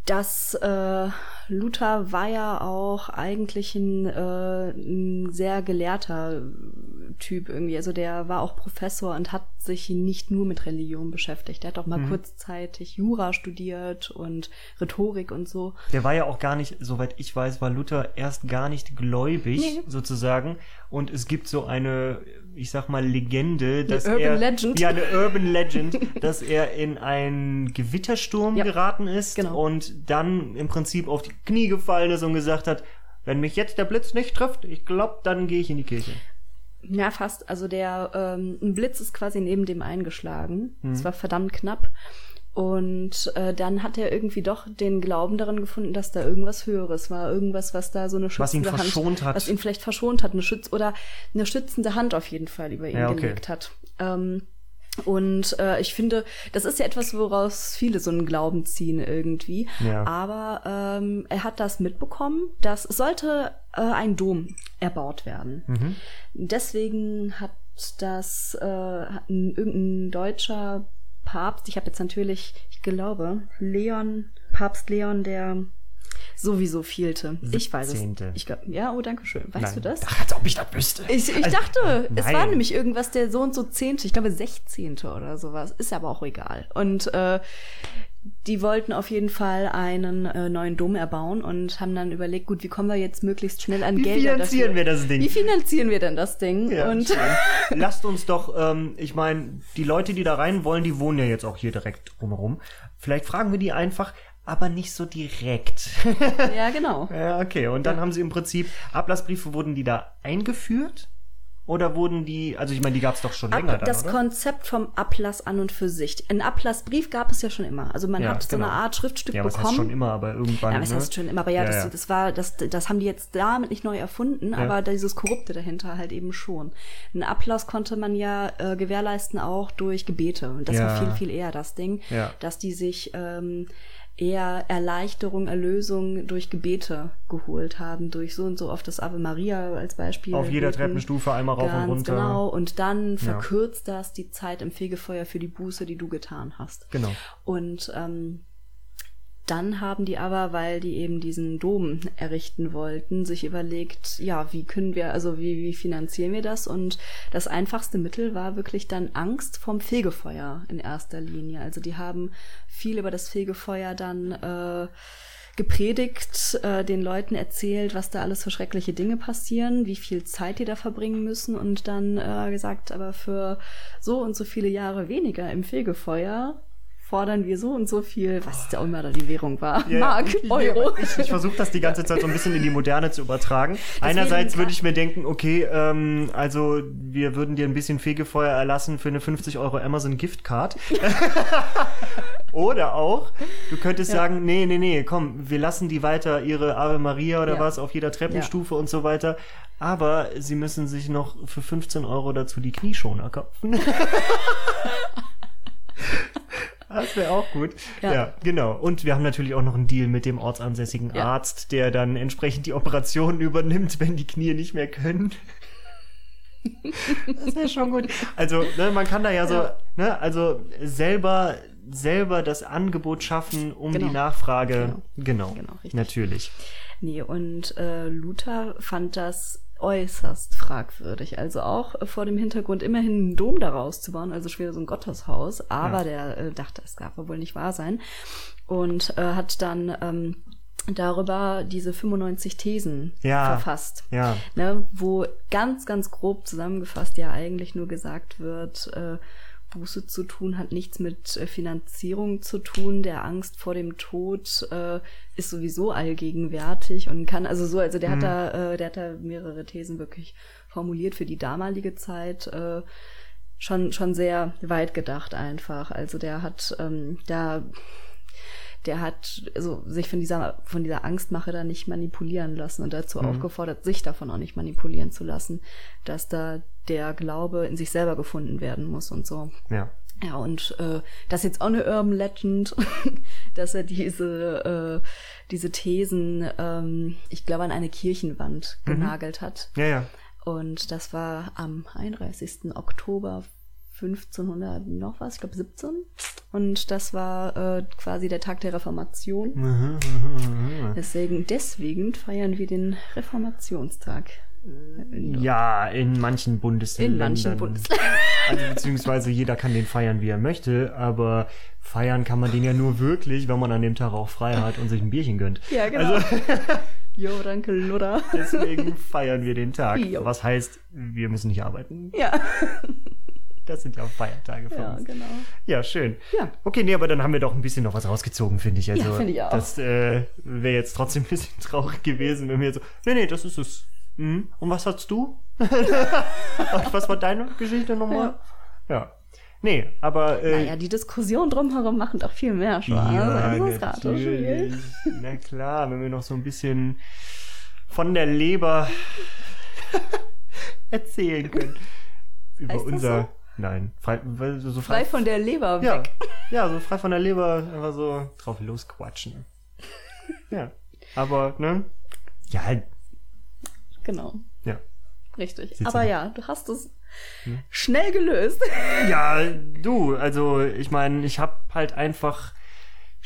[SPEAKER 4] das äh, Luther war ja auch eigentlich ein, äh, ein sehr gelehrter Typ irgendwie. Also der war auch Professor und hat sich nicht nur mit Religion beschäftigt. Der hat auch mal
[SPEAKER 2] Mhm.
[SPEAKER 4] kurzzeitig Jura studiert und Rhetorik und so.
[SPEAKER 2] Der war ja auch gar nicht, soweit ich weiß, war Luther erst gar nicht gläubig,
[SPEAKER 4] Nee.
[SPEAKER 2] sozusagen. Und es gibt so eine, ich sag mal, Legende, dass
[SPEAKER 4] Urban
[SPEAKER 2] er.
[SPEAKER 4] Legend.
[SPEAKER 2] Ja, eine Urban Legend, (laughs) dass er in einen Gewittersturm
[SPEAKER 4] Ja.
[SPEAKER 2] geraten ist
[SPEAKER 4] Genau.
[SPEAKER 2] und dann im Prinzip auf die Knie gefallen ist und gesagt hat, wenn mich jetzt der Blitz nicht trifft, ich glaube, dann gehe ich in die Kirche.
[SPEAKER 4] Ja, fast. Also der ähm, ein Blitz ist quasi neben dem eingeschlagen.
[SPEAKER 2] Mhm.
[SPEAKER 4] Es war verdammt knapp. Und äh, dann hat er irgendwie doch den Glauben daran gefunden, dass da irgendwas Höheres war, irgendwas, was da so eine
[SPEAKER 2] Was ihn
[SPEAKER 4] schützende Hand,
[SPEAKER 2] verschont hat.
[SPEAKER 4] was ihn vielleicht verschont hat, eine Schütz oder eine schützende Hand auf jeden Fall über ihn
[SPEAKER 2] Ja, okay.
[SPEAKER 4] gelegt hat. Ähm, und äh, ich finde, das ist ja etwas, woraus viele so einen Glauben ziehen irgendwie.
[SPEAKER 2] Ja.
[SPEAKER 4] Aber ähm, er hat das mitbekommen, dass es sollte äh, ein Dom erbaut werden.
[SPEAKER 2] Mhm.
[SPEAKER 4] Deswegen hat das äh, hat ein, irgendein deutscher Papst, ich habe jetzt natürlich, ich glaube, Leon, Papst Leon, der sowieso fehlte. Ich weiß es.
[SPEAKER 2] 17..
[SPEAKER 4] Ich glaub, ja, oh, danke schön. Weißt
[SPEAKER 2] Nein.
[SPEAKER 4] du das?
[SPEAKER 2] Ach, als ob ich das wüsste.
[SPEAKER 4] Ich, ich
[SPEAKER 2] Also,
[SPEAKER 4] dachte, es
[SPEAKER 2] nein.
[SPEAKER 4] war nämlich irgendwas der so und so zehnte, ich glaube sechzehnte oder sowas. Ist aber auch egal. Und äh, die wollten auf jeden Fall einen äh, neuen Dom erbauen und haben dann überlegt, gut, wie kommen wir jetzt möglichst schnell an
[SPEAKER 2] Wie
[SPEAKER 4] Gelder
[SPEAKER 2] finanzieren
[SPEAKER 4] dafür?
[SPEAKER 2] wir das Ding?
[SPEAKER 4] Wie finanzieren wir denn das Ding?
[SPEAKER 2] Ja,
[SPEAKER 4] und (laughs)
[SPEAKER 2] lasst uns doch, ähm, ich meine, die Leute, die da rein wollen, die wohnen ja jetzt auch hier direkt drumherum. Vielleicht fragen wir die einfach, aber nicht so direkt.
[SPEAKER 4] ja, genau. (laughs)
[SPEAKER 2] ja, okay. Und dann haben sie im Prinzip, Ablassbriefe, wurden die da eingeführt? Oder wurden die, also ich meine, die gab es doch schon länger
[SPEAKER 4] Ab,
[SPEAKER 2] dann,
[SPEAKER 4] das
[SPEAKER 2] oder?
[SPEAKER 4] Konzept vom Ablass an und für sich. Ein Ablassbrief gab es ja schon immer. Also man
[SPEAKER 2] Ja,
[SPEAKER 4] hat so
[SPEAKER 2] genau.
[SPEAKER 4] eine Art Schriftstück
[SPEAKER 2] ja, was heißt
[SPEAKER 4] bekommen.
[SPEAKER 2] schon immer, aber irgendwann.
[SPEAKER 4] Ja, was
[SPEAKER 2] ne?
[SPEAKER 4] heißt schon immer, aber ja,
[SPEAKER 2] Ja,
[SPEAKER 4] das,
[SPEAKER 2] ja.
[SPEAKER 4] das war, das, das haben die jetzt damit nicht neu erfunden, aber dieses Korrupte dahinter halt eben schon. Ein Ablass konnte man ja äh, gewährleisten auch durch Gebete. Und das
[SPEAKER 2] Ja.
[SPEAKER 4] war viel, viel eher das Ding,
[SPEAKER 2] Ja.
[SPEAKER 4] dass die sich ähm, eher Erleichterung, Erlösung durch Gebete geholt haben, durch so und so oft das Ave Maria als Beispiel.
[SPEAKER 2] Auf jeder
[SPEAKER 4] beten.
[SPEAKER 2] Treppenstufe einmal rauf und
[SPEAKER 4] Ganz
[SPEAKER 2] runter.
[SPEAKER 4] Genau, und dann verkürzt das die Zeit im Fegefeuer für die Buße, die du getan hast.
[SPEAKER 2] Genau.
[SPEAKER 4] Und ähm, dann haben die aber, weil die eben diesen Dom errichten wollten, sich überlegt, ja, wie können wir, also wie, wie finanzieren wir das? Und das einfachste Mittel war wirklich dann Angst vom Fegefeuer in erster Linie. Also die haben viel über das Fegefeuer dann äh, gepredigt, äh, den Leuten erzählt, was da alles für schreckliche Dinge passieren, wie viel Zeit die da verbringen müssen und dann äh, gesagt, aber für so und so viele Jahre weniger im Fegefeuer fordern wir so und so viel, was ja auch immer da die Währung war,
[SPEAKER 2] Ja,
[SPEAKER 4] Mark,
[SPEAKER 2] ich-
[SPEAKER 4] Euro.
[SPEAKER 2] Ich, ich versuche das die ganze Zeit so ein bisschen in die Moderne zu übertragen. Einerseits würde ich mir denken, okay, ähm, also wir würden dir ein bisschen Fegefeuer erlassen für eine 50 Euro Amazon Giftcard. (laughs) Oder auch, du könntest sagen, nee, nee, nee, komm, wir lassen die weiter ihre Ave Maria oder
[SPEAKER 4] Ja.
[SPEAKER 2] was auf jeder Treppenstufe und so weiter. Aber sie müssen sich noch für 15 Euro dazu die Knieschoner kaufen. (laughs) (laughs) Das wäre auch gut. Ja.
[SPEAKER 4] Ja.
[SPEAKER 2] genau. Und wir haben natürlich auch noch einen Deal mit dem ortsansässigen
[SPEAKER 4] Ja.
[SPEAKER 2] Arzt, der dann entsprechend die Operationen (laughs) übernimmt, wenn die Knie nicht mehr können. Das wäre schon gut. Also, ne, man kann da ja so,
[SPEAKER 4] Ja.
[SPEAKER 2] ne, also selber, selber das Angebot schaffen, um
[SPEAKER 4] Genau.
[SPEAKER 2] die Nachfrage. Genau.
[SPEAKER 4] Genau, richtig.
[SPEAKER 2] Natürlich.
[SPEAKER 4] Nee, und äh, Luther fand das äußerst fragwürdig. Also auch äh, vor dem Hintergrund immerhin einen Dom daraus zu bauen, also schwer so ein Gotteshaus. Aber
[SPEAKER 2] Ja.
[SPEAKER 4] der äh, dachte, es darf wohl nicht wahr sein. Und äh, hat dann ähm, darüber diese 95 Thesen
[SPEAKER 2] Ja.
[SPEAKER 4] verfasst.
[SPEAKER 2] Ja.
[SPEAKER 4] Ne, wo ganz, ganz grob zusammengefasst ja eigentlich nur gesagt wird, äh, Buße zu tun hat nichts mit äh, Finanzierung zu tun. Der Angst vor dem Tod äh, ist sowieso allgegenwärtig und kann, also so, also der hat da, äh, der hat da mehrere Thesen wirklich formuliert für die damalige Zeit. Äh, schon, schon sehr weit gedacht einfach. Also der hat ähm, da der hat also sich von dieser von dieser Angstmache da nicht manipulieren lassen und dazu aufgefordert, sich davon auch nicht manipulieren zu lassen, dass da der Glaube in sich selber gefunden werden muss und so.
[SPEAKER 2] Ja.
[SPEAKER 4] Ja, und äh, das ist jetzt auch eine Urban Legend, (laughs) dass er diese, äh, diese Thesen, ähm, ich glaube, an eine Kirchenwand genagelt hat.
[SPEAKER 2] Ja, ja.
[SPEAKER 4] Und das war am 31. Oktober 1500 noch was, ich glaube 17. Und das war äh, quasi der Tag der Reformation.
[SPEAKER 2] Mhm, mhm, mhm.
[SPEAKER 4] Deswegen, deswegen feiern wir den Reformationstag
[SPEAKER 2] Ja, in manchen Bundesländern.
[SPEAKER 4] In manchen Bundesländern. (laughs)
[SPEAKER 2] Also beziehungsweise jeder kann den feiern, wie er möchte, aber feiern kann man den ja nur wirklich, wenn man an dem Tag auch frei hat und sich ein Bierchen gönnt.
[SPEAKER 4] Ja, genau.
[SPEAKER 2] Also (laughs)
[SPEAKER 4] Jo, danke, Luder.
[SPEAKER 2] deswegen feiern wir den Tag.
[SPEAKER 4] Jo.
[SPEAKER 2] Was heißt, wir müssen nicht arbeiten.
[SPEAKER 4] Ja, (laughs)
[SPEAKER 2] Das sind ja auch Feiertage für
[SPEAKER 4] ja,
[SPEAKER 2] uns.
[SPEAKER 4] genau.
[SPEAKER 2] Ja, schön.
[SPEAKER 4] Ja.
[SPEAKER 2] Okay, nee, aber dann haben wir doch ein bisschen noch was rausgezogen, finde ich. Also,
[SPEAKER 4] Ja, finde ich auch.
[SPEAKER 2] Das äh, wäre jetzt trotzdem ein bisschen (laughs) traurig gewesen, wenn wir so, nee, nee, das ist es. Mhm. Und was hast du? (laughs) was war deine Geschichte nochmal? Ja. Nee, aber. Äh,
[SPEAKER 4] Naja, die Diskussion drumherum machen doch viel mehr Spaß.
[SPEAKER 2] ja, natürlich. Na klar, wenn wir noch so ein bisschen von der Leber (laughs) erzählen können. Über
[SPEAKER 4] Heißt
[SPEAKER 2] unser. Nein, frei, weil so
[SPEAKER 4] Frei von der Leber
[SPEAKER 2] ja,
[SPEAKER 4] weg.
[SPEAKER 2] ja, so frei von der Leber einfach so drauf losquatschen. (laughs) Ja, aber, ne? Ja, halt,
[SPEAKER 4] Genau,
[SPEAKER 2] ja.
[SPEAKER 4] richtig.
[SPEAKER 2] Sitzt
[SPEAKER 4] Aber ja, du hast es
[SPEAKER 2] Hm?
[SPEAKER 4] schnell gelöst.
[SPEAKER 2] Ja, (laughs) du, also ich meine, ich habe halt einfach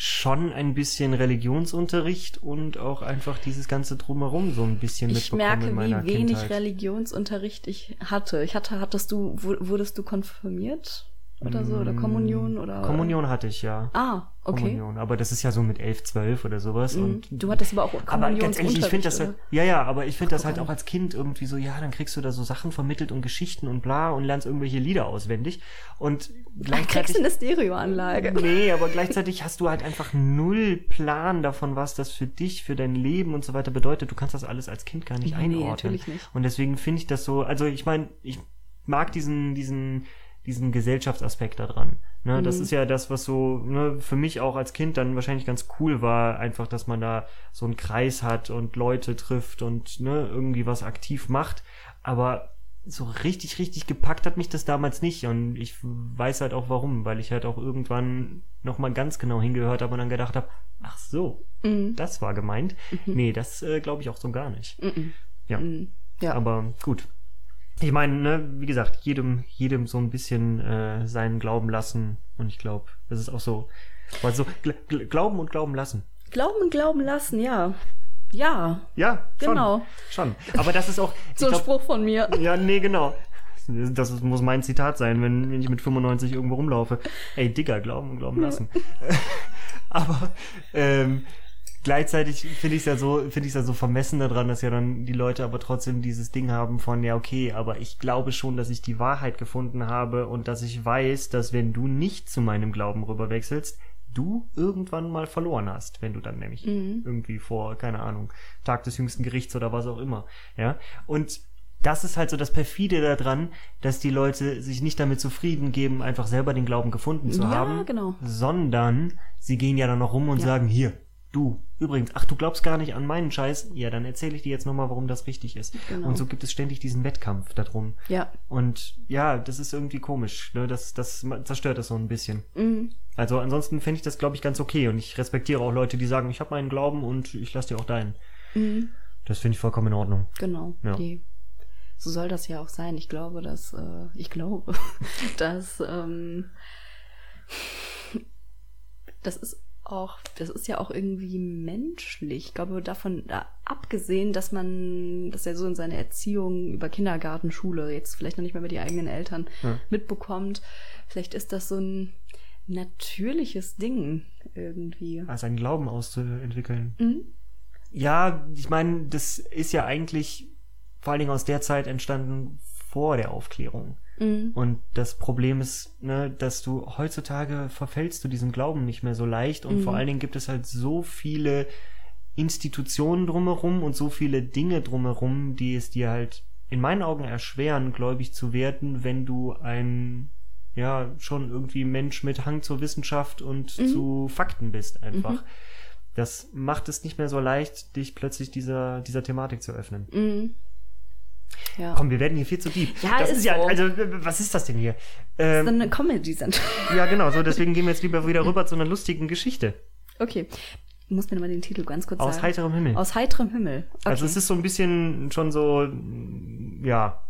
[SPEAKER 2] schon ein bisschen Religionsunterricht und auch einfach dieses ganze drumherum so ein bisschen
[SPEAKER 4] Ich
[SPEAKER 2] mitbekommen
[SPEAKER 4] merke,
[SPEAKER 2] in
[SPEAKER 4] wie wenig
[SPEAKER 2] Kindheit.
[SPEAKER 4] Religionsunterricht ich hatte. Ich hatte, hattest du, wu- wurdest du konfirmiert oder so? Oder Kommunion oder?
[SPEAKER 2] Mm, Kommunion hatte ich ja.
[SPEAKER 4] Ah, okay.
[SPEAKER 2] Kommunion, aber das ist ja so mit 11, 12 oder sowas.
[SPEAKER 4] Mhm.
[SPEAKER 2] Und
[SPEAKER 4] Du hattest aber auch
[SPEAKER 2] aber ganz ehrlich, ich finde das halt, ja, ja, aber ich finde das halt auch als Kind irgendwie so, ja, dann kriegst du da so Sachen vermittelt und Geschichten und bla und lernst irgendwelche Lieder auswendig und gleichzeitig
[SPEAKER 4] kriegst du eine Stereoanlage?
[SPEAKER 2] Nee, aber gleichzeitig hast du halt einfach null Plan davon, was das für dich, für dein Leben und so weiter bedeutet. Du kannst das alles als Kind gar nicht
[SPEAKER 4] Nee,
[SPEAKER 2] einordnen.
[SPEAKER 4] natürlich nicht.
[SPEAKER 2] Und deswegen finde ich das so, also ich meine, ich mag diesen, diesen, diesen Gesellschaftsaspekt da dran. Ne, Das
[SPEAKER 4] Mhm.
[SPEAKER 2] ist ja das, was so ne, für mich auch als Kind dann wahrscheinlich ganz cool war, einfach, dass man da so einen Kreis hat und Leute trifft und ne, irgendwie was aktiv macht. Aber so richtig, richtig gepackt hat mich das damals nicht. Und ich weiß halt auch warum, weil ich halt auch irgendwann nochmal ganz genau hingehört habe und dann gedacht habe, ach so,
[SPEAKER 4] Mhm.
[SPEAKER 2] das war gemeint. Nee, das äh, glaube ich auch so gar nicht.
[SPEAKER 4] Mhm.
[SPEAKER 2] Ja.
[SPEAKER 4] Mhm. Ja.
[SPEAKER 2] Aber gut. Ich meine, ne, wie gesagt, jedem, jedem so ein bisschen äh, seinen Glauben lassen. Und ich glaube, das ist auch so. Also gl gl Glauben und Glauben lassen.
[SPEAKER 4] Glauben, glauben lassen, ja. Ja,
[SPEAKER 2] Ja, schon.
[SPEAKER 4] Genau.
[SPEAKER 2] Schon. Aber das ist auch. (laughs)
[SPEAKER 4] so ein
[SPEAKER 2] glaub,
[SPEAKER 4] Spruch von mir.
[SPEAKER 2] Ja, nee, genau. Das muss mein Zitat sein, wenn, wenn ich mit 95 irgendwo rumlaufe. Ey, Digga, glauben und glauben lassen. (laughs) Aber ähm, gleichzeitig finde ich es ja so, finde ich ja so vermessen daran, dass ja dann die Leute aber trotzdem dieses Ding haben von, ja, okay, aber ich glaube schon, dass ich die Wahrheit gefunden habe und dass ich weiß, dass wenn du nicht zu meinem Glauben rüberwechselst, du irgendwann mal verloren hast, wenn du dann nämlich
[SPEAKER 4] Mhm.
[SPEAKER 2] irgendwie vor, keine Ahnung, Tag des jüngsten Gerichts oder was auch immer, ja. Und das ist halt so das perfide daran, dass die Leute sich nicht damit zufrieden geben, einfach selber den Glauben gefunden zu
[SPEAKER 4] Ja,
[SPEAKER 2] haben,
[SPEAKER 4] genau.
[SPEAKER 2] sondern sie gehen ja dann noch rum und
[SPEAKER 4] Ja.
[SPEAKER 2] sagen, hier, du, übrigens, ach, du glaubst gar nicht an meinen Scheiß, ja, dann erzähle ich dir jetzt nochmal, warum das richtig ist.
[SPEAKER 4] Genau.
[SPEAKER 2] Und so gibt es ständig diesen Wettkampf darum.
[SPEAKER 4] Ja.
[SPEAKER 2] Und ja, das ist irgendwie komisch, ne? das, das zerstört das so ein bisschen.
[SPEAKER 4] Mhm.
[SPEAKER 2] Also ansonsten fände ich das, glaube ich, ganz okay und ich respektiere auch Leute, die sagen, ich habe meinen Glauben und ich lasse dir auch deinen.
[SPEAKER 4] Mhm.
[SPEAKER 2] Das finde ich vollkommen in Ordnung.
[SPEAKER 4] Genau.
[SPEAKER 2] Ja.
[SPEAKER 4] Die, so soll das ja auch sein. Ich glaube, dass, äh, ich glaube, (laughs) dass, ähm, das ist auch, das ist ja auch irgendwie menschlich. Ich glaube, davon da, abgesehen, dass man das ja so in seiner Erziehung über Kindergarten, Schule, jetzt vielleicht noch nicht mehr über die eigenen Eltern
[SPEAKER 2] Ja.
[SPEAKER 4] mitbekommt, vielleicht ist das so ein natürliches Ding irgendwie.
[SPEAKER 2] als einen Glauben auszuentwickeln.
[SPEAKER 4] Mhm.
[SPEAKER 2] Ja, ich meine, das ist ja eigentlich vor allen Dingen aus der Zeit entstanden vor der Aufklärung.
[SPEAKER 4] Mhm.
[SPEAKER 2] Und das Problem ist, ne, dass du heutzutage verfällst du diesem Glauben nicht mehr so leicht und
[SPEAKER 4] Mhm.
[SPEAKER 2] vor allen Dingen gibt es halt so viele Institutionen drumherum und so viele Dinge drumherum, die es dir halt in meinen Augen erschweren, gläubig zu werden, wenn du ein ja schon irgendwie Mensch mit Hang zur Wissenschaft und
[SPEAKER 4] Mhm.
[SPEAKER 2] zu Fakten bist einfach.
[SPEAKER 4] Mhm.
[SPEAKER 2] Das macht es nicht mehr so leicht, dich plötzlich dieser dieser Thematik zu öffnen.
[SPEAKER 4] Mhm. Ja.
[SPEAKER 2] Komm, wir werden hier viel zu deep.
[SPEAKER 4] Ja,
[SPEAKER 2] das
[SPEAKER 4] ist
[SPEAKER 2] ist ja,
[SPEAKER 4] so.
[SPEAKER 2] also was ist das denn hier?
[SPEAKER 4] Das ist
[SPEAKER 2] Ähm,
[SPEAKER 4] eine Comedy-Sendung.
[SPEAKER 2] ja, genau, so deswegen gehen wir jetzt lieber wieder rüber zu einer lustigen Geschichte.
[SPEAKER 4] Okay. Du musst mir nochmal den Titel ganz kurz
[SPEAKER 2] Aus
[SPEAKER 4] sagen.
[SPEAKER 2] heiterem Himmel.
[SPEAKER 4] Aus heiterem Himmel. Okay.
[SPEAKER 2] Also es ist so ein bisschen schon so, ja,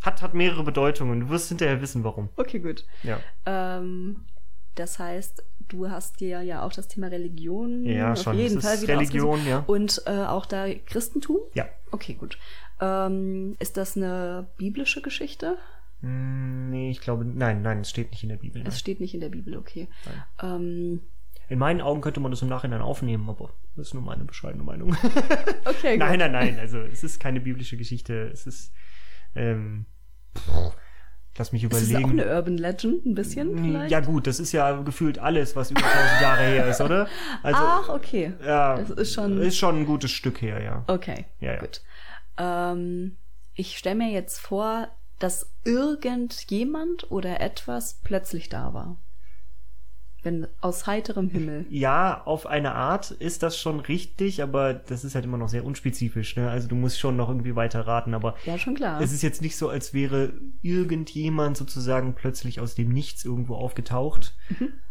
[SPEAKER 2] hat, hat mehrere Bedeutungen. Du wirst hinterher wissen, warum.
[SPEAKER 4] okay, gut.
[SPEAKER 2] Ja.
[SPEAKER 4] Ähm, das heißt, du hast dir ja auch das Thema Religion
[SPEAKER 2] Ja,
[SPEAKER 4] auf
[SPEAKER 2] schon.
[SPEAKER 4] jeden Fall wieder
[SPEAKER 2] Religion, ja.
[SPEAKER 4] Und äh, auch da Christentum?
[SPEAKER 2] Ja.
[SPEAKER 4] Okay, gut. Ähm, ist das eine biblische Geschichte?
[SPEAKER 2] Hm, Nee, ich glaube, nein, nein, es steht nicht in der Bibel. Nein.
[SPEAKER 4] Es steht nicht in der Bibel, okay. Ähm,
[SPEAKER 2] In meinen Augen könnte man das im Nachhinein aufnehmen, aber das ist nur meine bescheidene Meinung. (laughs)
[SPEAKER 4] okay,
[SPEAKER 2] nein,
[SPEAKER 4] gut.
[SPEAKER 2] nein, nein, also es ist keine biblische Geschichte. Es ist, ähm, lass mich
[SPEAKER 4] Ist es
[SPEAKER 2] überlegen.
[SPEAKER 4] auch eine Urban Legend, ein bisschen vielleicht?
[SPEAKER 2] ja gut, das ist ja gefühlt alles, was über 1000 Jahre her ist, oder? (laughs) Also,
[SPEAKER 4] Ach, okay.
[SPEAKER 2] ja,
[SPEAKER 4] das ist schon-
[SPEAKER 2] ist schon ein gutes Stück her, ja.
[SPEAKER 4] Okay,
[SPEAKER 2] Ja, ja.
[SPEAKER 4] gut. Ähm, ich stelle mir jetzt vor, dass irgendjemand oder etwas plötzlich da war. Wenn aus heiterem Himmel. (laughs)
[SPEAKER 2] Ja, auf eine Art ist das schon richtig, aber das ist halt immer noch sehr unspezifisch. Ne? Also du musst schon noch irgendwie weiter raten, aber
[SPEAKER 4] Ja, schon klar.
[SPEAKER 2] es ist jetzt nicht so, als wäre irgendjemand sozusagen plötzlich aus dem Nichts irgendwo aufgetaucht,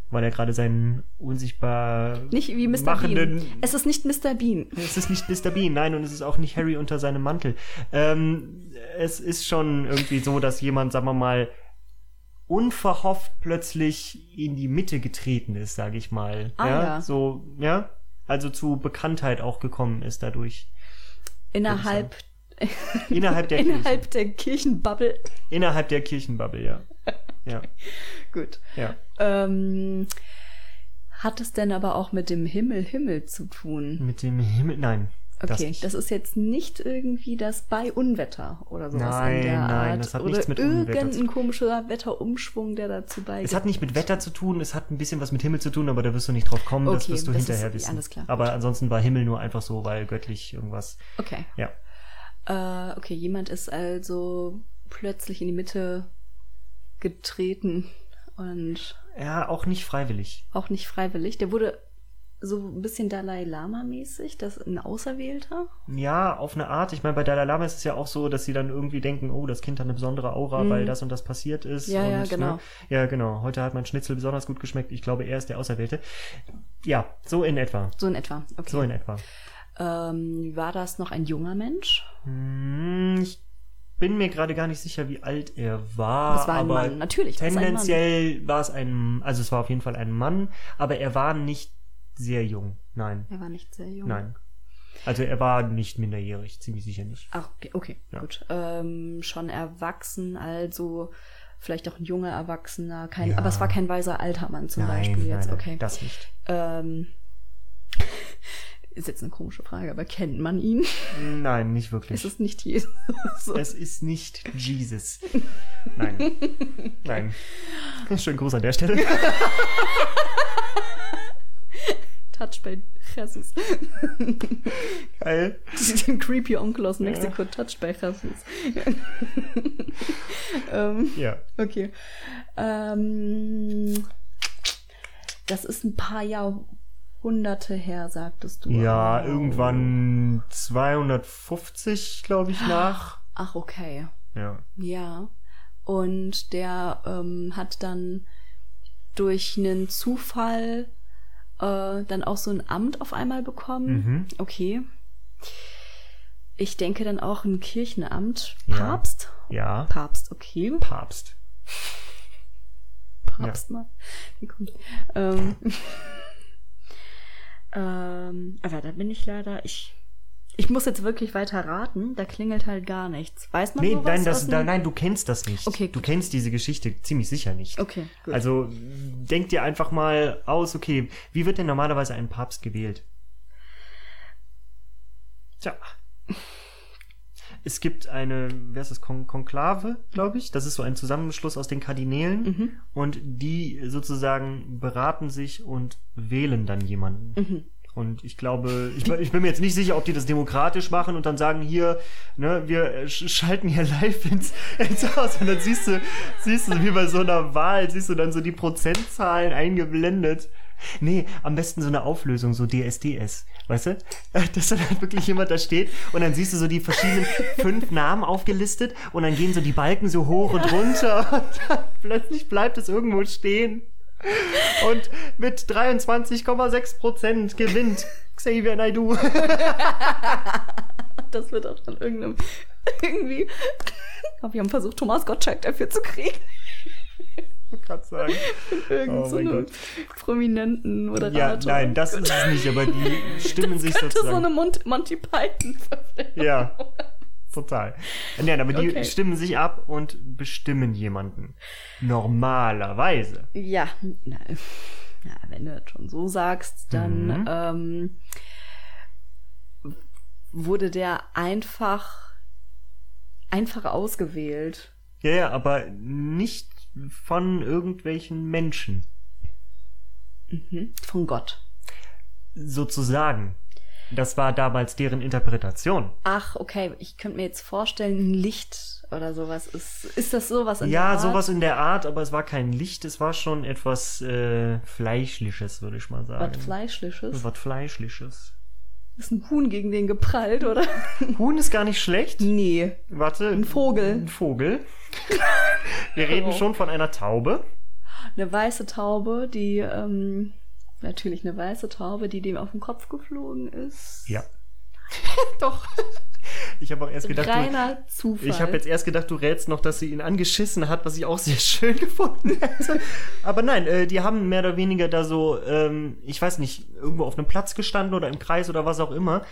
[SPEAKER 2] weil er gerade seinen unsichtbar
[SPEAKER 4] Mhm. Nicht wie Mr.
[SPEAKER 2] machenden
[SPEAKER 4] Bean. Es ist nicht Mr. Bean.
[SPEAKER 2] Es ist nicht Mr. Bean, nein, und es ist auch nicht Harry unter seinem Mantel. Ähm, es ist schon irgendwie so, dass jemand, sagen wir mal, unverhofft plötzlich in die Mitte getreten ist, sage ich mal.
[SPEAKER 4] Ah, ja.
[SPEAKER 2] So, ja. Also zu Bekanntheit auch gekommen ist dadurch.
[SPEAKER 4] Innerhalb,
[SPEAKER 2] Innerhalb der (laughs)
[SPEAKER 4] innerhalb der Kirchenbubble.
[SPEAKER 2] Innerhalb der Kirchenbubble, ja. Ja, (laughs)
[SPEAKER 4] Gut.
[SPEAKER 2] ja.
[SPEAKER 4] Ähm, hat es denn aber auch mit dem Himmel Himmel zu tun?
[SPEAKER 2] Mit dem Himmel, nein. Das
[SPEAKER 4] Okay, das, ist jetzt nicht irgendwie das bei Unwetter oder sowas
[SPEAKER 2] Nein,
[SPEAKER 4] in der
[SPEAKER 2] nein,
[SPEAKER 4] Art.
[SPEAKER 2] das hat
[SPEAKER 4] oder
[SPEAKER 2] nichts mit Unwetter
[SPEAKER 4] irgendein komischer Wetterumschwung, der dazu
[SPEAKER 2] es
[SPEAKER 4] beigeht.
[SPEAKER 2] hat nicht mit Wetter zu tun, es hat ein bisschen was mit Himmel zu tun, aber da wirst du nicht drauf kommen, das
[SPEAKER 4] Okay,
[SPEAKER 2] wirst du
[SPEAKER 4] das
[SPEAKER 2] hinterher
[SPEAKER 4] ist-
[SPEAKER 2] wissen.
[SPEAKER 4] alles klar.
[SPEAKER 2] Aber ansonsten war Himmel nur einfach so, weil göttlich irgendwas.
[SPEAKER 4] Okay.
[SPEAKER 2] Ja.
[SPEAKER 4] Äh, okay, jemand ist also plötzlich in die Mitte getreten und
[SPEAKER 2] Ja, auch nicht freiwillig.
[SPEAKER 4] auch nicht freiwillig. Der wurde so ein bisschen Dalai Lama-mäßig, das ein Auserwählter.
[SPEAKER 2] Ja, auf eine Art. Ich meine, bei Dalai Lama ist es ja auch so, dass sie dann irgendwie denken, oh, das Kind hat eine besondere Aura, weil das und das passiert ist.
[SPEAKER 4] Mhm. Ja,
[SPEAKER 2] und,
[SPEAKER 4] ja, genau.
[SPEAKER 2] Ne? Ja, genau. Heute hat mein Schnitzel besonders gut geschmeckt. Ich glaube, er ist der Auserwählte. Ja, so in etwa.
[SPEAKER 4] So in etwa. Okay.
[SPEAKER 2] So in etwa.
[SPEAKER 4] ähm, war das noch ein junger Mensch?
[SPEAKER 2] Hm, ich bin mir gerade gar nicht sicher, wie alt er war.
[SPEAKER 4] Das war ein
[SPEAKER 2] aber
[SPEAKER 4] Mann. Natürlich es.
[SPEAKER 2] Tendenziell war es ein, also es war auf jeden Fall ein Mann, aber er war nicht sehr jung. Nein,
[SPEAKER 4] Er war nicht sehr jung.
[SPEAKER 2] nein. Also er war nicht minderjährig, ziemlich sicher nicht.
[SPEAKER 4] Ach, okay, okay
[SPEAKER 2] Ja.
[SPEAKER 4] gut. Ähm, schon erwachsen, also vielleicht auch ein junger Erwachsener, kein,
[SPEAKER 2] Ja.
[SPEAKER 4] aber es war kein weiser alter Mann zum
[SPEAKER 2] nein,
[SPEAKER 4] Beispiel jetzt,
[SPEAKER 2] nein,
[SPEAKER 4] okay.
[SPEAKER 2] das nicht.
[SPEAKER 4] Ähm, (laughs) ist jetzt eine komische Frage, aber kennt man ihn?
[SPEAKER 2] Nein, nicht wirklich.
[SPEAKER 4] Ist es nicht Jesus?
[SPEAKER 2] Es ist nicht Jesus. Nein. (laughs) Nein. Schönen Gruß an der Stelle. (laughs)
[SPEAKER 4] Touch bei Jesus. (laughs)
[SPEAKER 2] Geil.
[SPEAKER 4] Den creepy Onkel aus Mexiko, Touch bei Jesus. (laughs) ähm,
[SPEAKER 2] Ja.
[SPEAKER 4] okay. Ähm, das ist ein paar Jahrhunderte her, sagtest du.
[SPEAKER 2] Ja,
[SPEAKER 4] Oh.
[SPEAKER 2] irgendwann 250, glaube ich, nach.
[SPEAKER 4] Ach, okay.
[SPEAKER 2] Ja.
[SPEAKER 4] Ja. Und der ähm, hat dann durch einen Zufall äh, dann auch so ein Amt auf einmal bekommen.
[SPEAKER 2] Mhm.
[SPEAKER 4] Okay. Ich denke dann auch ein Kirchenamt.
[SPEAKER 2] Ja.
[SPEAKER 4] Papst?
[SPEAKER 2] Ja.
[SPEAKER 4] Papst, okay.
[SPEAKER 2] Papst. (laughs)
[SPEAKER 4] Papst mal. Wie kommt. Ähm, (laughs) ähm, aber da bin ich leider. Ich, ich muss jetzt wirklich weiter raten. Da klingelt halt gar nichts. Weiß man
[SPEAKER 2] Nee, nein, das,
[SPEAKER 4] aus dem-
[SPEAKER 2] da, nein, du kennst das nicht.
[SPEAKER 4] Okay,
[SPEAKER 2] Du
[SPEAKER 4] gut.
[SPEAKER 2] kennst diese Geschichte ziemlich sicher nicht.
[SPEAKER 4] Okay, gut.
[SPEAKER 2] Also denk dir einfach mal aus, okay, wie wird denn normalerweise ein Papst gewählt? Tja. Es gibt eine, wer ist das, Kon Konklave, glaube ich. Das ist so ein Zusammenschluss aus den Kardinälen.
[SPEAKER 4] Mhm.
[SPEAKER 2] Und die sozusagen beraten sich und wählen dann jemanden.
[SPEAKER 4] Mhm.
[SPEAKER 2] Und ich glaube, ich, ich bin mir jetzt nicht sicher, ob die das demokratisch machen und dann sagen hier, ne, wir sch schalten hier live ins, ins Haus und dann siehst du, siehst du wie bei so einer Wahl, siehst du dann so die Prozentzahlen eingeblendet. Nee, am besten so eine Auflösung, so DSDS, weißt du? (laughs) Dass dann halt wirklich jemand da steht und dann siehst du so die verschiedenen (laughs) fünf Namen aufgelistet und dann gehen so die Balken so hoch und runter und dann plötzlich bleibt es irgendwo stehen. (laughs) Und mit 23,6 Prozent gewinnt (laughs) Xavier Naidoo. (laughs)
[SPEAKER 4] Das wird auch von irgendeinem. Irgendwie. Ich glaube, wir haben versucht, Thomas Gottschalk dafür zu kriegen.
[SPEAKER 2] wollte gerade sagen.
[SPEAKER 4] Irgend
[SPEAKER 2] Oh
[SPEAKER 4] so einem prominenten Moderator.
[SPEAKER 2] Ja, nein, das ist es nicht, aber die stimmen sich
[SPEAKER 4] könnte so
[SPEAKER 2] sozusagen.
[SPEAKER 4] eine Mont Monty Python
[SPEAKER 2] Ja, total. Nein, aber die
[SPEAKER 4] Okay.
[SPEAKER 2] stimmen sich ab und bestimmen jemanden. Normalerweise.
[SPEAKER 4] Ja, na, ja, wenn du das schon so sagst, dann
[SPEAKER 2] Mhm.
[SPEAKER 4] ähm, wurde der einfach einfach ausgewählt.
[SPEAKER 2] Ja, ja, aber nicht von irgendwelchen Menschen.
[SPEAKER 4] Mhm. Von Gott.
[SPEAKER 2] Sozusagen. Das war damals deren Interpretation.
[SPEAKER 4] Ach, okay, ich könnte mir jetzt vorstellen, ein Licht oder sowas ist. Ist das sowas in der
[SPEAKER 2] Ja,
[SPEAKER 4] Art?
[SPEAKER 2] sowas in der Art, aber es war kein Licht, es war schon etwas äh, Fleischliches, würde ich mal sagen.
[SPEAKER 4] Was Fleischliches?
[SPEAKER 2] Was Fleischliches.
[SPEAKER 4] Ist ein Huhn gegen den geprallt, oder? (laughs)
[SPEAKER 2] Huhn ist gar nicht schlecht.
[SPEAKER 4] nee.
[SPEAKER 2] Warte.
[SPEAKER 4] Ein Vogel.
[SPEAKER 2] Ein Vogel. (laughs) Wir reden
[SPEAKER 4] Oh.
[SPEAKER 2] schon von einer Taube.
[SPEAKER 4] Eine weiße Taube, die, ähm, natürlich eine weiße Taube, die dem auf den Kopf geflogen ist.
[SPEAKER 2] Ja. (laughs) Doch. Ich habe auch erst gedacht, du,
[SPEAKER 4] Reiner Zufall.
[SPEAKER 2] ich habe jetzt erst gedacht, du rätst noch, dass sie ihn angeschissen hat, was ich auch sehr (laughs) schön gefunden hätte. Aber nein, äh, die haben mehr oder weniger da so, ähm, ich weiß nicht, irgendwo auf einem Platz gestanden oder im Kreis oder was auch immer.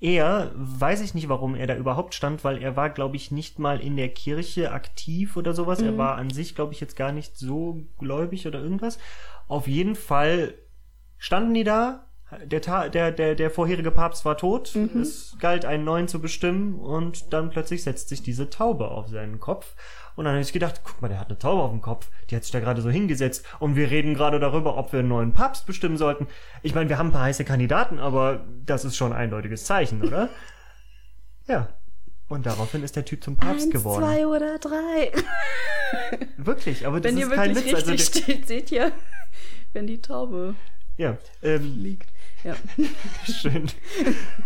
[SPEAKER 2] Er, weiß ich nicht, warum er da überhaupt stand, weil er war, glaube ich, nicht mal in der Kirche aktiv oder sowas. Er war an sich, glaube ich, jetzt gar nicht so gläubig oder irgendwas. Auf jeden Fall standen die da. Der, Ta der, der, der vorherige Papst war tot. Es galt, einen neuen zu bestimmen. Und dann plötzlich setzt sich diese Taube auf seinen Kopf. Und dann habe ich gedacht, guck mal, der hat eine Taube auf dem Kopf. Die hat sich da gerade so hingesetzt. Und wir reden gerade darüber, ob wir einen neuen Papst bestimmen sollten. Ich meine, wir haben ein paar heiße Kandidaten, aber das ist schon ein eindeutiges Zeichen, oder? (laughs) ja. Und daraufhin ist der Typ zum Papst
[SPEAKER 4] Eins,
[SPEAKER 2] geworden.
[SPEAKER 4] zwei oder drei.
[SPEAKER 2] Wirklich, aber das
[SPEAKER 4] Wenn ihr
[SPEAKER 2] ist kein
[SPEAKER 4] wirklich
[SPEAKER 2] Witz. Also,
[SPEAKER 4] richtig
[SPEAKER 2] der-
[SPEAKER 4] steht, seht ihr, (laughs) wenn die Taube
[SPEAKER 2] ja, ähm,
[SPEAKER 4] liegt. Ja. (laughs)
[SPEAKER 2] Schön.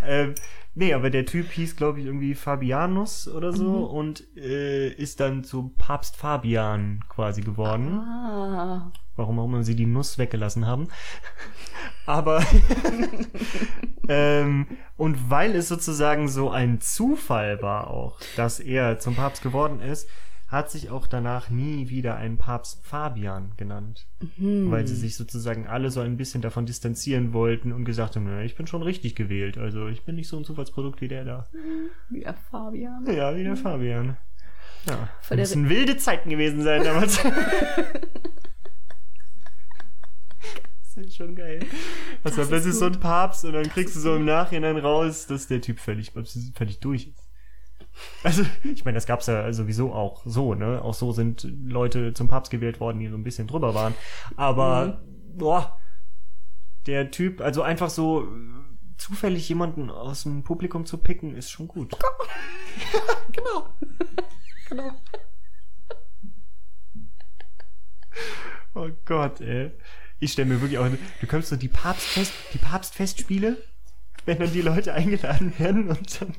[SPEAKER 2] ähm, nee, aber der Typ hieß, glaube ich, irgendwie Fabianus oder so
[SPEAKER 4] Mhm.
[SPEAKER 2] und äh, ist dann zu Papst Fabian quasi geworden.
[SPEAKER 4] Ah.
[SPEAKER 2] Warum auch immer sie die Nuss weggelassen haben. (laughs) Aber (laughs) ähm, und weil es sozusagen so ein Zufall war auch, dass er zum Papst geworden ist, hat sich auch danach nie wieder ein Papst Fabian genannt. Weil sie sich sozusagen alle so ein bisschen davon distanzieren wollten und gesagt haben, "Na, ich bin schon richtig gewählt. Also ich bin nicht so ein Zufallsprodukt wie der da.
[SPEAKER 4] Ja, Fabian.
[SPEAKER 2] Ja, wie der Fabian. Ja,
[SPEAKER 4] Voll der-
[SPEAKER 2] müssen wilde Zeiten gewesen sein damals. (laughs) Das ist schon geil. Was
[SPEAKER 4] Das
[SPEAKER 2] war
[SPEAKER 4] ist
[SPEAKER 2] plötzlich so ein. Papst und dann kriegst du so im Nachhinein raus, dass der Typ völlig, völlig durch ist. Also, ich meine, das gab's ja sowieso auch so, ne? Auch so sind Leute zum Papst gewählt worden, die so ein bisschen drüber waren. Aber,
[SPEAKER 4] Mhm.
[SPEAKER 2] boah, der Typ, also einfach so zufällig jemanden aus dem Publikum zu picken, ist schon gut. (laughs) genau. genau. Oh Gott, ey. Ich stelle mir wirklich auch, du kommst so die Papstfest, die Papstfestspiele, wenn dann die Leute eingeladen werden und dann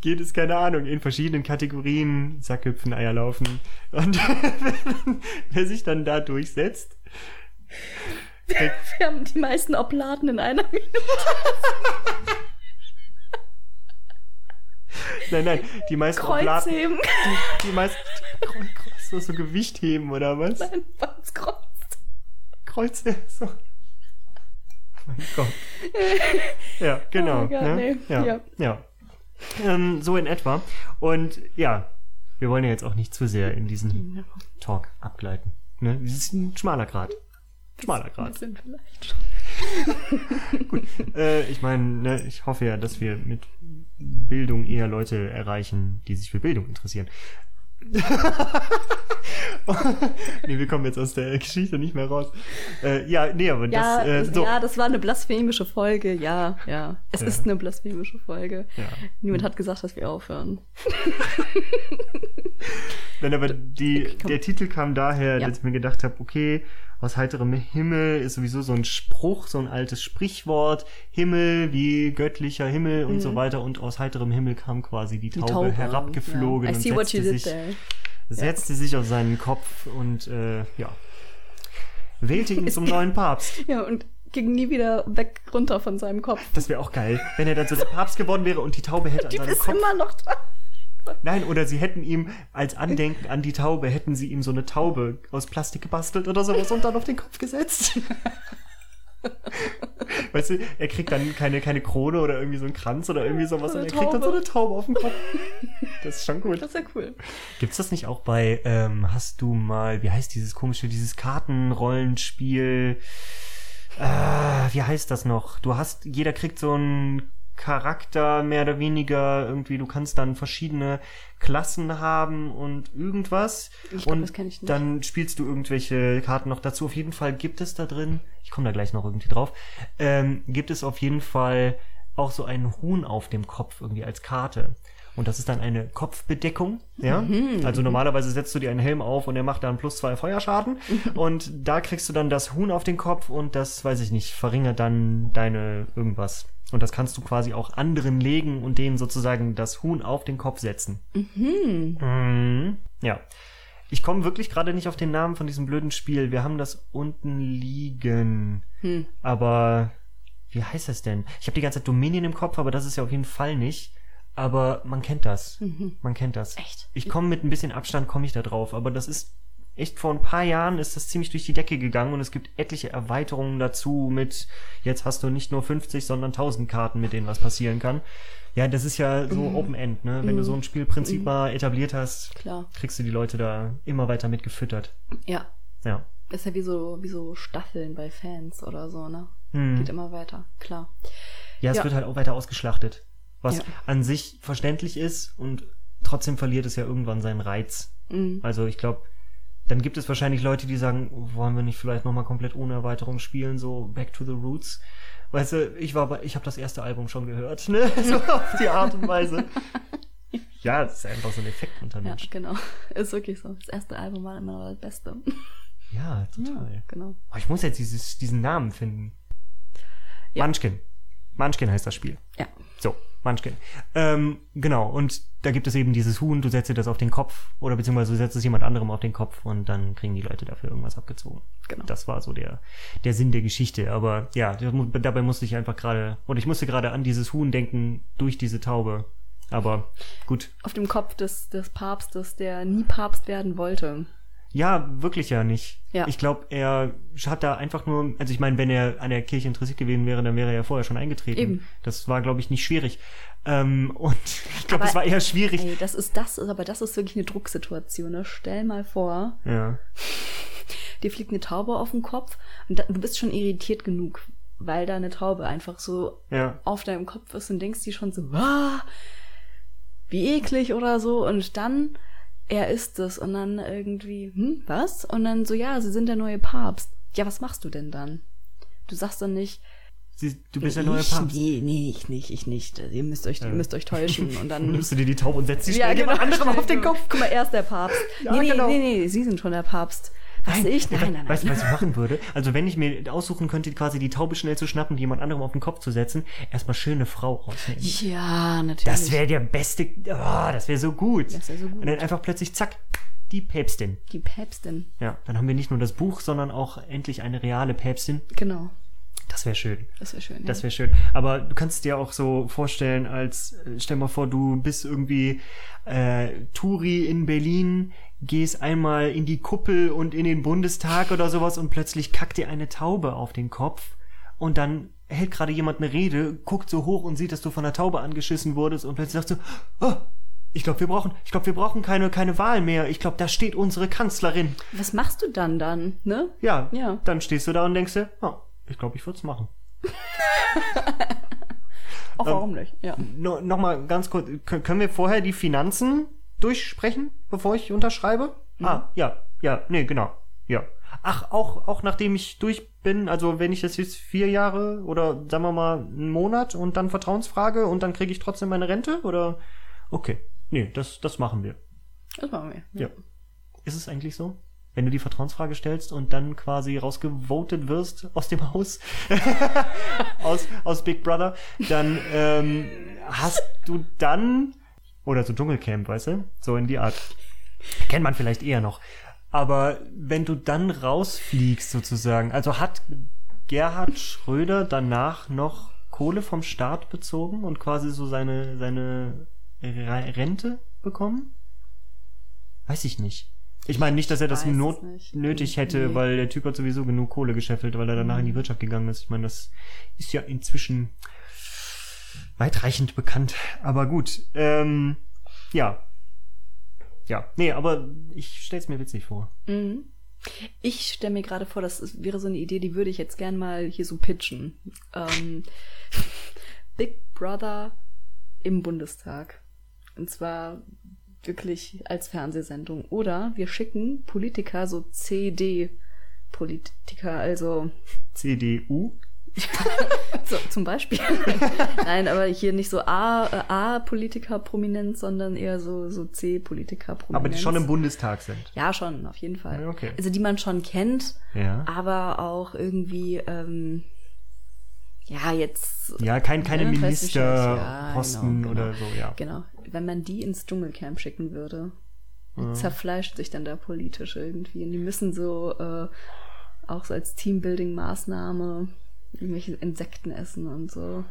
[SPEAKER 2] geht es, keine Ahnung, in verschiedenen Kategorien, Sackhüpfen, Eierlaufen. Und (laughs) wer sich dann da durchsetzt, der,
[SPEAKER 4] Wir haben die meisten Oblaten in einer Minute. (laughs)
[SPEAKER 2] nein, nein, die meisten Oblaten,
[SPEAKER 4] Kreuzheben.
[SPEAKER 2] die, die meisten, so, so Gewicht heben oder was?
[SPEAKER 4] Nein, was Kreuz.
[SPEAKER 2] Kreuze, so. Oh mein Gott. (laughs) Ja, genau.
[SPEAKER 4] Oh Gott,
[SPEAKER 2] ne?
[SPEAKER 4] nee.
[SPEAKER 2] Ja.
[SPEAKER 4] Ja.
[SPEAKER 2] ja. Ähm, so in etwa. Und ja, wir wollen ja jetzt auch nicht zu sehr in diesen Talk abgleiten. Ne? Das ist ein schmaler Grad. Schmaler Grad.
[SPEAKER 4] sind vielleicht schon. (laughs)
[SPEAKER 2] Gut. Äh, ich meine, ne, ich hoffe ja, dass wir mit Bildung eher Leute erreichen, die sich für Bildung interessieren. Nee, wir kommen jetzt aus der Geschichte nicht mehr raus. Äh, ja, nee, aber
[SPEAKER 4] Ja,
[SPEAKER 2] das, äh, so.
[SPEAKER 4] ja, das war eine blasphemische Folge. Ja, ja. Es
[SPEAKER 2] Ja.
[SPEAKER 4] ist eine blasphemische Folge.
[SPEAKER 2] Ja.
[SPEAKER 4] Niemand hat gesagt, dass wir aufhören.
[SPEAKER 2] Nein, aber die, der Titel kam daher, dass ich mir gedacht habe, okay, aus heiterem Himmel ist sowieso so ein Spruch, so ein altes Sprichwort. Himmel wie göttlicher Himmel und so weiter. Und aus heiterem Himmel kam quasi die
[SPEAKER 4] Mhm. Die
[SPEAKER 2] Taube,
[SPEAKER 4] Taube,
[SPEAKER 2] herabgeflogen
[SPEAKER 4] ja. I
[SPEAKER 2] und
[SPEAKER 4] see what you
[SPEAKER 2] setzte sich,
[SPEAKER 4] there.
[SPEAKER 2] setzte sich auf seinen Kopf und äh, ja, wählte ihn zum (laughs) neuen Papst.
[SPEAKER 4] Ja, und ging nie wieder weg runter von seinem Kopf.
[SPEAKER 2] Das wäre auch geil, wenn er dann so der Papst geworden wäre und die Taube hätte an
[SPEAKER 4] Die
[SPEAKER 2] seinem
[SPEAKER 4] ist
[SPEAKER 2] Kopf
[SPEAKER 4] immer noch da.
[SPEAKER 2] Nein, oder sie hätten ihm als Andenken an die Taube, hätten sie ihm so eine Taube aus Plastik gebastelt oder sowas und dann auf den Kopf gesetzt. (laughs) Weißt du, er kriegt dann keine, keine Krone oder irgendwie so einen Kranz oder irgendwie sowas,
[SPEAKER 4] So
[SPEAKER 2] und er kriegt dann so eine Taube auf den Kopf. (laughs) Das ist schon gut.
[SPEAKER 4] Das ist ja cool.
[SPEAKER 2] Gibt's das nicht auch bei, ähm, hast du mal, wie heißt dieses komische, dieses Kartenrollenspiel? Äh, wie heißt das noch? Du hast, jeder kriegt so einen Charakter, mehr oder weniger, irgendwie, du kannst dann verschiedene Klassen haben und irgendwas.
[SPEAKER 4] Glaub,
[SPEAKER 2] und dann spielst du irgendwelche Karten noch dazu. Auf jeden Fall gibt es da drin, ich komme da gleich noch irgendwie drauf, ähm, gibt es auf jeden Fall auch so einen Huhn auf dem Kopf irgendwie als Karte. Und das ist dann eine Kopfbedeckung, ja.
[SPEAKER 4] Mhm.
[SPEAKER 2] Also normalerweise setzt du dir einen Helm auf und er macht dann plus zwei Feuerschaden. und da kriegst du dann das Huhn auf den Kopf und das, weiß ich nicht, verringert dann deine irgendwas. Und das kannst du quasi auch anderen legen und denen sozusagen das Huhn auf den Kopf setzen. Mhm. Ja. Ich komme wirklich gerade nicht auf den Namen von diesem blöden Spiel. Wir haben das unten liegen.
[SPEAKER 4] Hm.
[SPEAKER 2] Aber wie heißt das denn? Ich habe die ganze Zeit Dominion im Kopf, aber das ist ja auf jeden Fall nicht. Aber man kennt das. Man kennt das.
[SPEAKER 4] Mhm. Echt?
[SPEAKER 2] Ich komme mit ein bisschen Abstand, komme ich da drauf. Aber das ist echt vor ein paar Jahren ist das ziemlich durch die Decke gegangen und es gibt etliche Erweiterungen dazu mit, jetzt hast du nicht nur 50, sondern 1000 Karten, mit denen was passieren kann. Ja, das ist ja so Open End, ne? Wenn du so ein Spielprinzip mal etabliert hast,
[SPEAKER 4] Klar.
[SPEAKER 2] kriegst du die Leute da immer weiter mit gefüttert.
[SPEAKER 4] Ja.
[SPEAKER 2] Ja.
[SPEAKER 4] Ist ja wie so, wie so Staffeln bei Fans oder so, ne?
[SPEAKER 2] Hm.
[SPEAKER 4] Geht immer weiter, klar.
[SPEAKER 2] Ja, es
[SPEAKER 4] Ja.
[SPEAKER 2] wird halt auch weiter ausgeschlachtet. Was
[SPEAKER 4] Ja.
[SPEAKER 2] an sich verständlich ist und trotzdem verliert es ja irgendwann seinen Reiz.
[SPEAKER 4] Mhm.
[SPEAKER 2] Also ich glaube, dann gibt es wahrscheinlich Leute, die sagen, wollen wir nicht vielleicht nochmal komplett ohne Erweiterung spielen, so Back to the Roots. Weißt du, ich war bei, ich habe das erste Album schon gehört, ne? (laughs) So auf die Art und Weise. Ja, das ist einfach so ein Effekt unter
[SPEAKER 4] Ja,
[SPEAKER 2] Menschen.
[SPEAKER 4] genau. (laughs) Ist wirklich so. Das erste Album war immer das Beste.
[SPEAKER 2] Ja, total.
[SPEAKER 4] Genau.
[SPEAKER 2] Oh, ich muss jetzt dieses, diesen Namen finden.
[SPEAKER 4] Ja.
[SPEAKER 2] Munchkin. Munchkin heißt das Spiel.
[SPEAKER 4] Ja.
[SPEAKER 2] So, Munchkin. Ähm, genau, und da gibt es eben dieses Huhn, du setzt dir das auf den Kopf oder beziehungsweise du setzt es jemand anderem auf den Kopf und dann kriegen die Leute dafür irgendwas abgezogen.
[SPEAKER 4] Genau.
[SPEAKER 2] Das war so der, der Sinn der Geschichte. Aber ja, dabei musste ich einfach gerade, oder ich musste gerade an dieses Huhn denken durch diese Taube. Aber gut.
[SPEAKER 4] Auf dem Kopf des, des Papstes, der nie Papst werden wollte.
[SPEAKER 2] Ja, wirklich ja nicht.
[SPEAKER 4] Ja.
[SPEAKER 2] Ich glaube, er hat da einfach nur, also ich meine, wenn er an der Kirche interessiert gewesen wäre, dann wäre er ja vorher schon eingetreten.
[SPEAKER 4] Eben.
[SPEAKER 2] Das war, glaube ich, nicht schwierig. Ähm, (laughs) und ich glaube, es war eher schwierig.
[SPEAKER 4] Ey, das ist das, aber das ist wirklich eine Drucksituation. Ne? Stell mal vor,
[SPEAKER 2] Ja. (laughs)
[SPEAKER 4] dir fliegt eine Taube auf den Kopf und da, du bist schon irritiert genug, weil da eine Taube einfach so
[SPEAKER 2] Ja.
[SPEAKER 4] auf deinem Kopf ist und denkst dir schon so, ah, wie eklig oder so und dann er ist es und dann irgendwie, hm, was? Und dann so, ja, sie sind der neue Papst. Ja, was machst du denn dann? Du sagst dann nicht,
[SPEAKER 2] Sie, du bist der neue
[SPEAKER 4] ich,
[SPEAKER 2] Papst.
[SPEAKER 4] Nee, nee, ich nicht, ich nicht. Ihr müsst euch, ihr müsst euch täuschen und
[SPEAKER 2] Dann
[SPEAKER 4] dann (laughs)
[SPEAKER 2] nimmst du dir die Taube und setzt sie
[SPEAKER 4] ja,
[SPEAKER 2] schnell
[SPEAKER 4] genau.
[SPEAKER 2] jemand anderem (laughs) auf den Kopf.
[SPEAKER 4] Guck mal, er ist der Papst.
[SPEAKER 2] Ja,
[SPEAKER 4] nee, nee,
[SPEAKER 2] genau.
[SPEAKER 4] nee, nee, sie sind schon der Papst. Was ich? Nein, nein, nein.
[SPEAKER 2] Weißt du, was ich machen würde? Also wenn ich mir aussuchen könnte, quasi die Taube schnell zu schnappen, die jemand anderem auf den Kopf zu setzen, erstmal schöne Frau rausnehmen.
[SPEAKER 4] Ja, natürlich.
[SPEAKER 2] Das wäre der beste, oh, das wäre so gut.
[SPEAKER 4] Das wär so gut.
[SPEAKER 2] Und dann einfach plötzlich, zack, die Päpstin.
[SPEAKER 4] die Päpstin.
[SPEAKER 2] Ja, dann haben wir nicht nur das Buch, sondern auch endlich eine reale Päpstin.
[SPEAKER 4] Genau.
[SPEAKER 2] Das wäre schön.
[SPEAKER 4] Das wäre schön.
[SPEAKER 2] Das wäre schön. Aber du kannst dir auch so vorstellen, als äh, stell mal vor, du bist irgendwie äh, Touri in Berlin, gehst einmal in die Kuppel und in den Bundestag oder sowas und plötzlich kackt dir eine Taube auf den Kopf und dann hält gerade jemand eine Rede, guckt so hoch und sieht, dass du von der Taube angeschissen wurdest und plötzlich sagst du, oh, ich glaube, wir brauchen, ich glaube, wir brauchen keine keine Wahl mehr. Ich glaube, da steht unsere Kanzlerin.
[SPEAKER 4] Was machst du dann dann, ne?
[SPEAKER 2] Ja,
[SPEAKER 4] Ja.
[SPEAKER 2] dann stehst du da und denkst dir, oh, ich glaube, ich würde es machen. (laughs)
[SPEAKER 4] Auch warum nicht? Ja.
[SPEAKER 2] No, noch mal ganz kurz, Kön- können wir vorher die Finanzen durchsprechen, bevor ich unterschreibe? Ah, ja, ja, nee, genau, ja. Ach, auch, auch nachdem ich durch bin, also wenn ich das jetzt vier Jahre oder sagen wir mal einen Monat und dann Vertrauensfrage und dann kriege ich trotzdem meine Rente oder? Okay, nee, das, das machen wir.
[SPEAKER 4] Das machen wir.
[SPEAKER 2] Ja. Ist es eigentlich so? Wenn du die Vertrauensfrage stellst und dann quasi rausgevotet wirst aus dem Haus, (laughs) aus, aus Big Brother, dann ähm, hast du dann, oder so Dschungelcamp, weißt du? So in die Art. Kennt man vielleicht eher noch. Aber wenn du dann rausfliegst sozusagen, also hat Gerhard Schröder danach noch Kohle vom Staat bezogen und quasi so seine, seine Re- Rente bekommen? Weiß ich nicht. Ich meine nicht, dass er das not nötig hätte,
[SPEAKER 4] Nee.
[SPEAKER 2] weil der Typ hat sowieso genug Kohle gescheffelt, weil er danach in die Wirtschaft gegangen ist. Ich meine, das ist ja inzwischen weitreichend bekannt. Aber gut, ähm, ja. Ja, nee, aber ich stell's mir witzig vor.
[SPEAKER 4] Mhm. Ich stelle mir gerade vor, das wäre so eine Idee, die würde ich jetzt gern mal hier so pitchen. Ähm, (laughs) Big Brother im Bundestag. Und zwar wirklich als Fernsehsendung. Oder wir schicken Politiker, so CD-Politiker, also
[SPEAKER 2] CDU? (laughs)
[SPEAKER 4] so, zum Beispiel. (laughs) Nein, aber hier nicht so A, äh, A-Politiker prominent, sondern eher so, so C-Politiker prominent.
[SPEAKER 2] Aber die schon im Bundestag sind.
[SPEAKER 4] Ja, schon, auf jeden Fall.
[SPEAKER 2] Ja, okay.
[SPEAKER 4] Also die man schon kennt,
[SPEAKER 2] Ja.
[SPEAKER 4] aber auch irgendwie, ähm, ja, jetzt.
[SPEAKER 2] Ja, kein, keine
[SPEAKER 4] Ja, ich nicht. Ja,
[SPEAKER 2] Ministerposten
[SPEAKER 4] genau,
[SPEAKER 2] oder
[SPEAKER 4] genau.
[SPEAKER 2] so, ja.
[SPEAKER 4] Genau. Wenn man die ins Dschungelcamp schicken würde, die zerfleischt sich dann da politisch irgendwie. Und die müssen so, äh, auch so als Teambuilding-Maßnahme irgendwelche Insekten essen und so.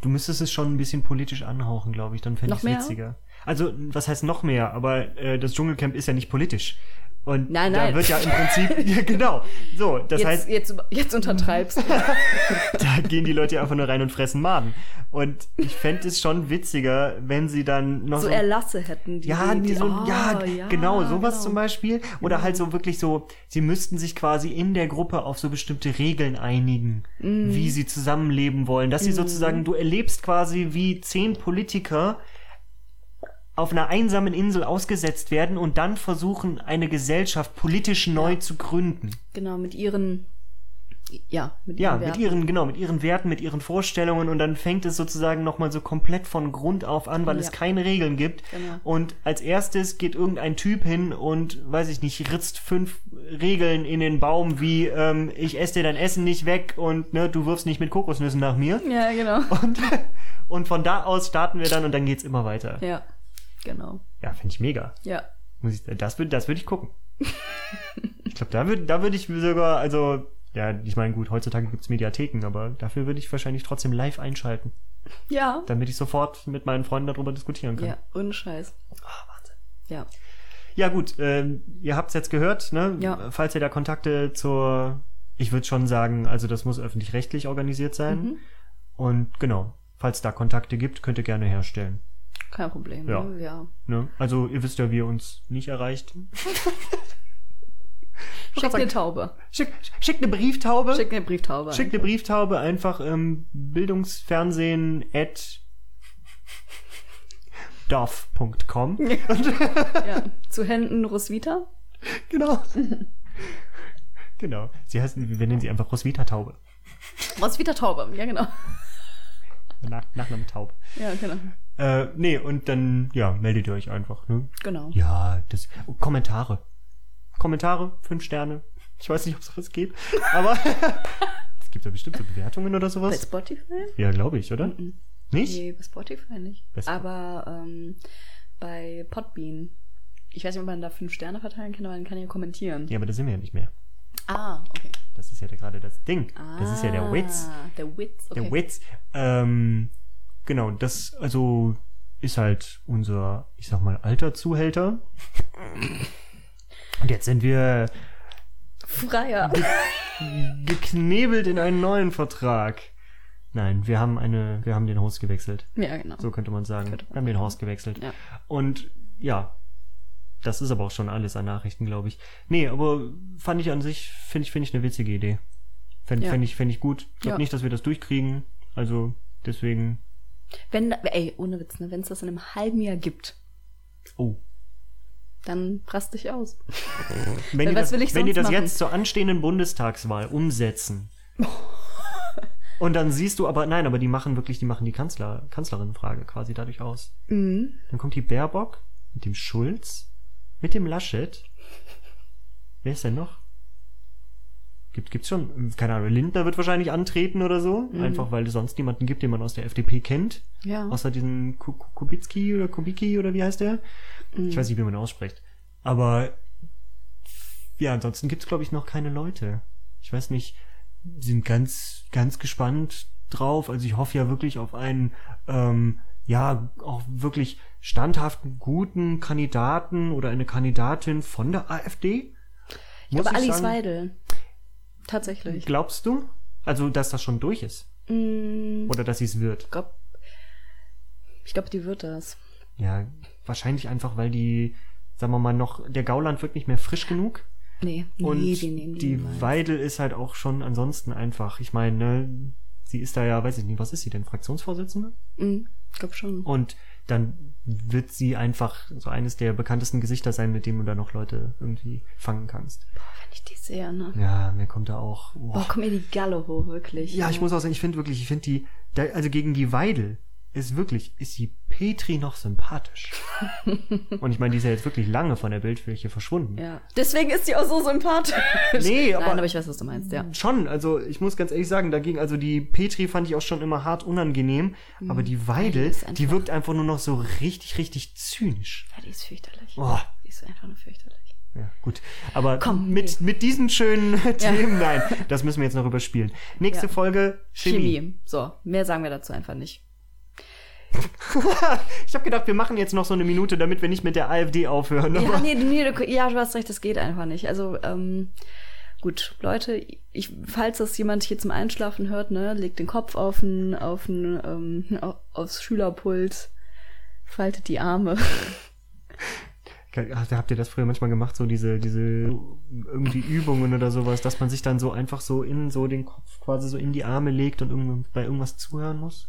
[SPEAKER 2] Du müsstest es schon ein bisschen politisch anhauchen, glaube ich, dann fände ich
[SPEAKER 4] mehr?
[SPEAKER 2] witziger. Also, was heißt noch mehr? Aber äh, das Dschungelcamp ist ja nicht politisch. Und
[SPEAKER 4] Nein,
[SPEAKER 2] da
[SPEAKER 4] nein.
[SPEAKER 2] wird ja im Prinzip, (laughs) ja genau, so, das
[SPEAKER 4] jetzt,
[SPEAKER 2] heißt,
[SPEAKER 4] jetzt, jetzt untertreibst du. (laughs)
[SPEAKER 2] da gehen die Leute ja einfach nur rein und fressen Maden. Und ich fände es schon witziger, wenn sie dann noch
[SPEAKER 4] so
[SPEAKER 2] so,
[SPEAKER 4] Erlasse hätten. Die,
[SPEAKER 2] ja, die so,
[SPEAKER 4] oh,
[SPEAKER 2] ja, genau, sowas
[SPEAKER 4] genau.
[SPEAKER 2] zum Beispiel. Oder halt so wirklich so, sie müssten sich quasi in der Gruppe auf so bestimmte Regeln einigen,
[SPEAKER 4] Mhm.
[SPEAKER 2] wie sie zusammenleben wollen. Dass sie sozusagen, du erlebst quasi, wie zehn Politiker auf einer einsamen Insel ausgesetzt werden und dann versuchen, eine Gesellschaft politisch neu zu gründen.
[SPEAKER 4] Genau, mit ihren, ja, mit
[SPEAKER 2] Ja,
[SPEAKER 4] ihren
[SPEAKER 2] mit
[SPEAKER 4] Werten.
[SPEAKER 2] ihren, genau, mit ihren Werten, mit ihren Vorstellungen und dann fängt es sozusagen nochmal so komplett von Grund auf an, weil
[SPEAKER 4] Ja.
[SPEAKER 2] es keine Regeln gibt.
[SPEAKER 4] Genau.
[SPEAKER 2] Und als erstes geht irgendein Typ hin und, weiß ich nicht, ritzt fünf Regeln in den Baum, wie, ähm, ich esse dir dein Essen nicht weg und, ne, du wirfst nicht mit Kokosnüssen nach mir.
[SPEAKER 4] Ja, genau.
[SPEAKER 2] Und, (laughs) und von da aus starten wir dann und dann geht's immer weiter.
[SPEAKER 4] Ja, genau.
[SPEAKER 2] Ja, finde ich mega.
[SPEAKER 4] Ja.
[SPEAKER 2] Muss ich, das würde das würd ich gucken. (laughs) ich glaube, da würde da würd ich sogar, also, ja, ich meine, gut, heutzutage gibt's Mediatheken, aber dafür würde ich wahrscheinlich trotzdem live einschalten,
[SPEAKER 4] Ja.
[SPEAKER 2] damit ich sofort mit meinen Freunden darüber diskutieren kann.
[SPEAKER 4] Ja, ohne Scheiß.
[SPEAKER 2] Ah, Wahnsinn.
[SPEAKER 4] Ja.
[SPEAKER 2] Ja, gut, ähm, ihr habt's jetzt gehört, ne?
[SPEAKER 4] Ja.
[SPEAKER 2] Falls ihr da Kontakte zur, ich würde schon sagen, also das muss öffentlich-rechtlich organisiert sein.
[SPEAKER 4] Mhm.
[SPEAKER 2] Und genau, falls da Kontakte gibt, könnt ihr gerne herstellen.
[SPEAKER 4] Kein Problem.
[SPEAKER 2] Ja.
[SPEAKER 4] Ne? ja.
[SPEAKER 2] Ne? Also ihr wisst ja, wie ihr uns nicht erreicht. (laughs)
[SPEAKER 4] Schick eine Taube.
[SPEAKER 2] Schick, schickt eine Brieftaube.
[SPEAKER 4] Schick eine Brieftaube.
[SPEAKER 2] Schickt eine Brieftaube einfach ähm, Bildungsfernsehen at dorf.com. (laughs)
[SPEAKER 4] ja. Zu Händen Roswitha.
[SPEAKER 2] genau. (laughs) genau. Sie heißen, wir nennen sie einfach Roswitha Taube.
[SPEAKER 4] Roswitha Taube. Ja, genau.
[SPEAKER 2] Nach, Nachname Taub.
[SPEAKER 4] Ja, genau.
[SPEAKER 2] Äh, nee, und dann, ja, meldet ihr euch einfach, ne?
[SPEAKER 4] Genau.
[SPEAKER 2] Ja, das. Oh, Kommentare. Kommentare, fünf Sterne. Ich weiß nicht, ob sowas geht, (laughs) aber (laughs) es gibt ja bestimmt so Bewertungen oder
[SPEAKER 4] Bei
[SPEAKER 2] sowas.
[SPEAKER 4] Spotify?
[SPEAKER 2] Ja, glaube ich, oder? Nicht?
[SPEAKER 4] Nee, bei Spotify nicht.
[SPEAKER 2] Bei Sp-
[SPEAKER 4] Aber ähm, bei Podbean. Ich weiß nicht, ob man da fünf Sterne verteilen kann, aber man kann ja kommentieren.
[SPEAKER 2] Ja, aber da sind wir ja nicht mehr.
[SPEAKER 4] Ah, okay.
[SPEAKER 2] Das ist ja gerade das Ding. Das ist ja der
[SPEAKER 4] Ah,
[SPEAKER 2] Witz.
[SPEAKER 4] Der Witz, okay.
[SPEAKER 2] Der Witz. Ähm, genau, das also ist halt unser, ich sag mal, alter Zuhälter. Und jetzt sind wir
[SPEAKER 4] Freier.
[SPEAKER 2] geknebelt in einen neuen Vertrag. Nein, wir haben eine, wir haben den Host gewechselt.
[SPEAKER 4] ja, genau.
[SPEAKER 2] So könnte man sagen.
[SPEAKER 4] Könnte man
[SPEAKER 2] wir haben den. Host gewechselt.
[SPEAKER 4] Ja.
[SPEAKER 2] Und ja, das ist aber auch schon alles an Nachrichten, glaube ich. Nee, aber fand ich an sich, finde ich, finde ich eine witzige Idee. Fände
[SPEAKER 4] Ja.
[SPEAKER 2] fänd ich, fänd ich gut. Ich glaube
[SPEAKER 4] Ja.
[SPEAKER 2] nicht, dass wir das durchkriegen. Also deswegen.
[SPEAKER 4] Wenn, ey, ohne Witz, ne, wenn es das in einem halben Jahr gibt,
[SPEAKER 2] Oh.
[SPEAKER 4] dann rast dich aus. (laughs)
[SPEAKER 2] Wenn die
[SPEAKER 4] was
[SPEAKER 2] das,
[SPEAKER 4] will ich
[SPEAKER 2] wenn die das
[SPEAKER 4] machen?
[SPEAKER 2] jetzt zur anstehenden Bundestagswahl umsetzen. (laughs) und dann siehst du aber, nein, aber die machen wirklich, die machen die Kanzler, Kanzlerinnenfrage quasi dadurch aus.
[SPEAKER 4] Mhm.
[SPEAKER 2] Dann kommt die Baerbock mit dem Schulz, mit dem Laschet. Wer ist denn noch? Gibt, gibt's schon, keine Ahnung, Lindner wird wahrscheinlich antreten oder so.
[SPEAKER 4] Mhm.
[SPEAKER 2] Einfach weil es sonst niemanden gibt, den man aus der FDP kennt.
[SPEAKER 4] Ja.
[SPEAKER 2] Außer diesen Ku- Ku- Kubicki oder Kubicki oder wie heißt der?
[SPEAKER 4] Mhm.
[SPEAKER 2] Ich weiß nicht, wie man ihn ausspricht. Aber ja, ansonsten gibt's glaube ich noch keine Leute. Ich weiß nicht, sind ganz, ganz gespannt drauf. Also ich hoffe ja wirklich auf einen, ähm, ja auch wirklich standhaften, guten Kandidaten oder eine Kandidatin von der AfD.
[SPEAKER 4] Ich glaube, Alice Weidel. Tatsächlich.
[SPEAKER 2] Glaubst du? Also, dass das schon durch ist?
[SPEAKER 4] Mm,
[SPEAKER 2] Oder dass sie es wird?
[SPEAKER 4] ich glaube, glaub, die wird das.
[SPEAKER 2] Ja, wahrscheinlich einfach, weil die, sagen wir mal, noch, der Gauland wird nicht mehr frisch genug.
[SPEAKER 4] Nee, nee,
[SPEAKER 2] Und
[SPEAKER 4] die nehmen die, niemals.
[SPEAKER 2] Weidel ist halt auch schon ansonsten einfach. Ich meine, ne, sie ist da ja, weiß ich nicht, was ist sie denn, Fraktionsvorsitzende?
[SPEAKER 4] Ich glaube schon.
[SPEAKER 2] Und dann wird sie einfach so eines der bekanntesten Gesichter sein, mit dem du da noch Leute irgendwie fangen kannst.
[SPEAKER 4] Wenn ich die sehe, ne?
[SPEAKER 2] Ja, mir kommt da auch.
[SPEAKER 4] Boah,
[SPEAKER 2] Boah.
[SPEAKER 4] kommt mir die Galle hoch, wirklich.
[SPEAKER 2] Ja, ich muss auch sagen, ich finde wirklich, ich finde die, da, also gegen die Weidel ist wirklich, ist die Petri noch sympathisch. (laughs) Und ich meine, die ist ja jetzt wirklich lange von der Bildfläche verschwunden.
[SPEAKER 4] Ja. Deswegen ist die auch so sympathisch.
[SPEAKER 2] Nee, aber-
[SPEAKER 4] Nein, aber ich weiß, was du meinst, ja.
[SPEAKER 2] Schon, also ich muss ganz ehrlich sagen, dagegen, also die Petri fand ich auch schon immer hart unangenehm, aber die Weidel,
[SPEAKER 4] Mhm. einfach-
[SPEAKER 2] die wirkt einfach nur noch so richtig, richtig zynisch.
[SPEAKER 4] Ja, die ist fürchterlich.
[SPEAKER 2] Oh.
[SPEAKER 4] Die ist einfach nur fürchterlich.
[SPEAKER 2] Ja, gut. Aber
[SPEAKER 4] Komm,
[SPEAKER 2] mit,
[SPEAKER 4] nee.
[SPEAKER 2] mit diesen schönen (laughs) (laughs) Themen, nein, das müssen wir jetzt noch überspielen. Nächste
[SPEAKER 4] Ja.
[SPEAKER 2] Folge, Chemie.
[SPEAKER 4] Chemie. So, mehr sagen wir dazu einfach nicht. (laughs)
[SPEAKER 2] Ich habe gedacht, wir machen jetzt noch so eine Minute, damit wir nicht mit der AfD aufhören.
[SPEAKER 4] Ja, nee, nee, du, ja, du hast recht, das geht einfach nicht. Also, ähm, gut, Leute, ich, falls das jemand hier zum Einschlafen hört, ne, legt den Kopf auf ein, auf ein, ähm, au- aufs Schülerpult, faltet die Arme. (laughs)
[SPEAKER 2] Habt ihr das früher manchmal gemacht, so diese, diese irgendwie Übungen oder sowas, dass man sich dann so einfach so in so den Kopf quasi so in die Arme legt und bei irgendwas zuhören muss?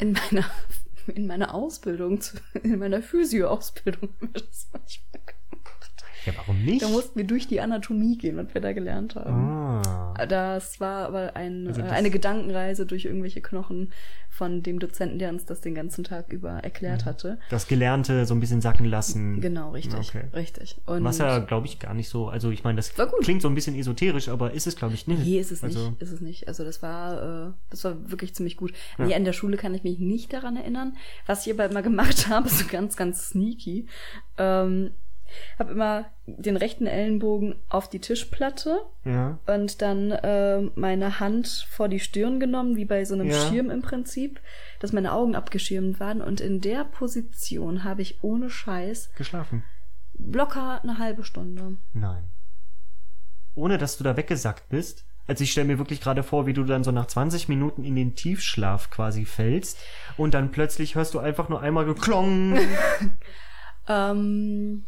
[SPEAKER 4] In meiner, (laughs) in meiner Ausbildung, in meiner Physio-Ausbildung (laughs) haben wir das manchmal gemacht.
[SPEAKER 2] Ja, warum nicht?
[SPEAKER 4] Da mussten wir durch die Anatomie gehen, was wir da gelernt haben.
[SPEAKER 2] ah.
[SPEAKER 4] Das war aber ein,
[SPEAKER 2] Also
[SPEAKER 4] äh,
[SPEAKER 2] das-
[SPEAKER 4] eine Gedankenreise durch irgendwelche Knochen von dem Dozenten, der uns das den ganzen Tag über erklärt hatte.
[SPEAKER 2] Das Gelernte so ein bisschen sacken lassen.
[SPEAKER 4] Genau, richtig.
[SPEAKER 2] Okay.
[SPEAKER 4] Richtig. Und
[SPEAKER 2] Was ja, glaube ich, gar nicht so. Also ich meine, das klingt so ein bisschen esoterisch, aber ist es, glaube ich, nicht.
[SPEAKER 4] Nee, ist es
[SPEAKER 2] also,
[SPEAKER 4] nicht. Ist es nicht. Also das war, äh, das war wirklich ziemlich gut.
[SPEAKER 2] Ja.
[SPEAKER 4] Nee, in der Schule kann ich mich nicht daran erinnern. Was ich aber immer gemacht (laughs) habe, so ganz, ganz sneaky. Ähm, habe immer den rechten Ellenbogen auf die Tischplatte
[SPEAKER 2] Ja.
[SPEAKER 4] und dann äh, meine Hand vor die Stirn genommen, wie bei so einem
[SPEAKER 2] Ja.
[SPEAKER 4] Schirm im Prinzip, dass meine Augen abgeschirmt waren. Und in der Position habe ich ohne Scheiß
[SPEAKER 2] Geschlafen.
[SPEAKER 4] locker eine halbe Stunde.
[SPEAKER 2] Nein. Ohne dass du da weggesackt bist. Also ich stelle mir wirklich gerade vor, wie du dann so nach 20 Minuten in den Tiefschlaf quasi fällst und dann plötzlich hörst du einfach nur einmal geklong. (laughs)
[SPEAKER 4] Ähm,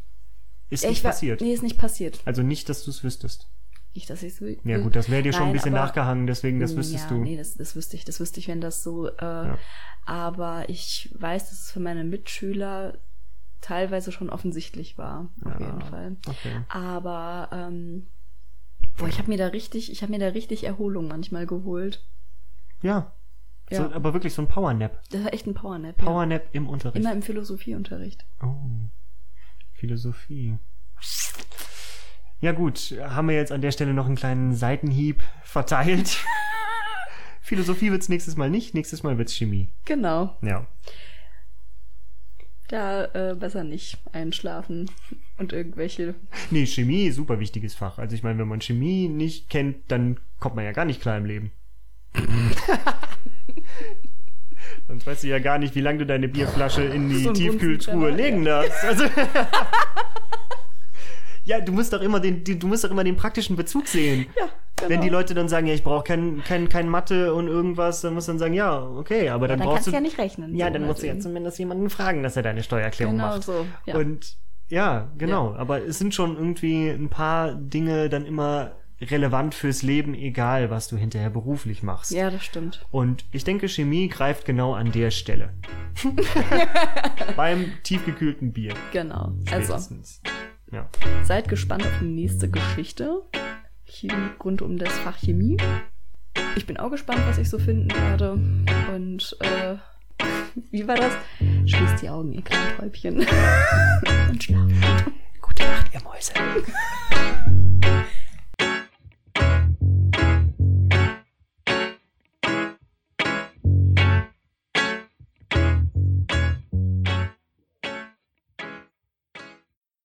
[SPEAKER 2] Ist
[SPEAKER 4] ich
[SPEAKER 2] nicht
[SPEAKER 4] war-
[SPEAKER 2] passiert.
[SPEAKER 4] Nee, ist nicht passiert.
[SPEAKER 2] Also nicht, dass du es wüsstest.
[SPEAKER 4] Nicht, dass ich so.
[SPEAKER 2] Ja gut, das wäre dir schon ein
[SPEAKER 4] Nein,
[SPEAKER 2] bisschen
[SPEAKER 4] aber-
[SPEAKER 2] nachgehangen, deswegen das wüsstest
[SPEAKER 4] ja,
[SPEAKER 2] du.
[SPEAKER 4] Nee, das, das wüsste ich. Das wüsste ich, wenn das so. Äh, Aber ich weiß, dass es für meine Mitschüler teilweise schon offensichtlich war. Auf
[SPEAKER 2] Ja,
[SPEAKER 4] jeden Fall.
[SPEAKER 2] okay.
[SPEAKER 4] Aber ähm, boah, ich habe mir da richtig, ich habe mir da richtig Erholung manchmal geholt.
[SPEAKER 2] Ja.
[SPEAKER 4] Ja.
[SPEAKER 2] So, aber wirklich so ein Powernap.
[SPEAKER 4] Das war echt ein Powernap. ja.
[SPEAKER 2] Powernap im Unterricht.
[SPEAKER 4] Immer im Philosophieunterricht.
[SPEAKER 2] Oh. Philosophie. Ja gut, haben wir jetzt an der Stelle noch einen kleinen Seitenhieb verteilt. (laughs) Philosophie wird's nächstes Mal nicht, nächstes Mal wird's Chemie.
[SPEAKER 4] Genau.
[SPEAKER 2] Ja.
[SPEAKER 4] Da äh, besser nicht einschlafen und irgendwelche.
[SPEAKER 2] Nee, Chemie, super wichtiges Fach. Also ich meine, wenn man Chemie nicht kennt, dann kommt man ja gar nicht klar im Leben. (laughs) Sonst weißt du ja gar nicht, wie lange du deine Bierflasche in die
[SPEAKER 4] So
[SPEAKER 2] Tiefkühltruhe legen darfst. Also (laughs) ja, du musst doch immer den, du musst doch immer den praktischen Bezug sehen.
[SPEAKER 4] Ja, genau.
[SPEAKER 2] Wenn die Leute dann sagen, ja, ich brauche kein, kein, kein Mathe und irgendwas, dann musst du dann sagen, ja, okay, aber dann,
[SPEAKER 4] dann
[SPEAKER 2] brauchst
[SPEAKER 4] kannst
[SPEAKER 2] du
[SPEAKER 4] ja nicht rechnen.
[SPEAKER 2] Ja,
[SPEAKER 4] so,
[SPEAKER 2] dann musst du ja zumindest jemanden fragen, dass er deine Steuererklärung
[SPEAKER 4] Genau
[SPEAKER 2] macht.
[SPEAKER 4] so, ja.
[SPEAKER 2] Und ja, genau. Aber es sind schon irgendwie ein paar Dinge dann immer relevant fürs Leben, egal was du hinterher beruflich machst.
[SPEAKER 4] Ja, das stimmt.
[SPEAKER 2] Und ich denke, Chemie greift genau an der Stelle. (laughs) Beim tiefgekühlten Bier.
[SPEAKER 4] Genau. Also,
[SPEAKER 2] Spätestens. Ja.
[SPEAKER 4] seid gespannt auf die nächste Geschichte. Chemie, rund um das Fach Chemie. Ich bin auch gespannt, was ich so finden werde. Und äh, (laughs) wie war das? Schließt die Augen, ihr kleinen Täubchen. (laughs) Und schlaft.
[SPEAKER 2] Gute Nacht, ihr Mäuse.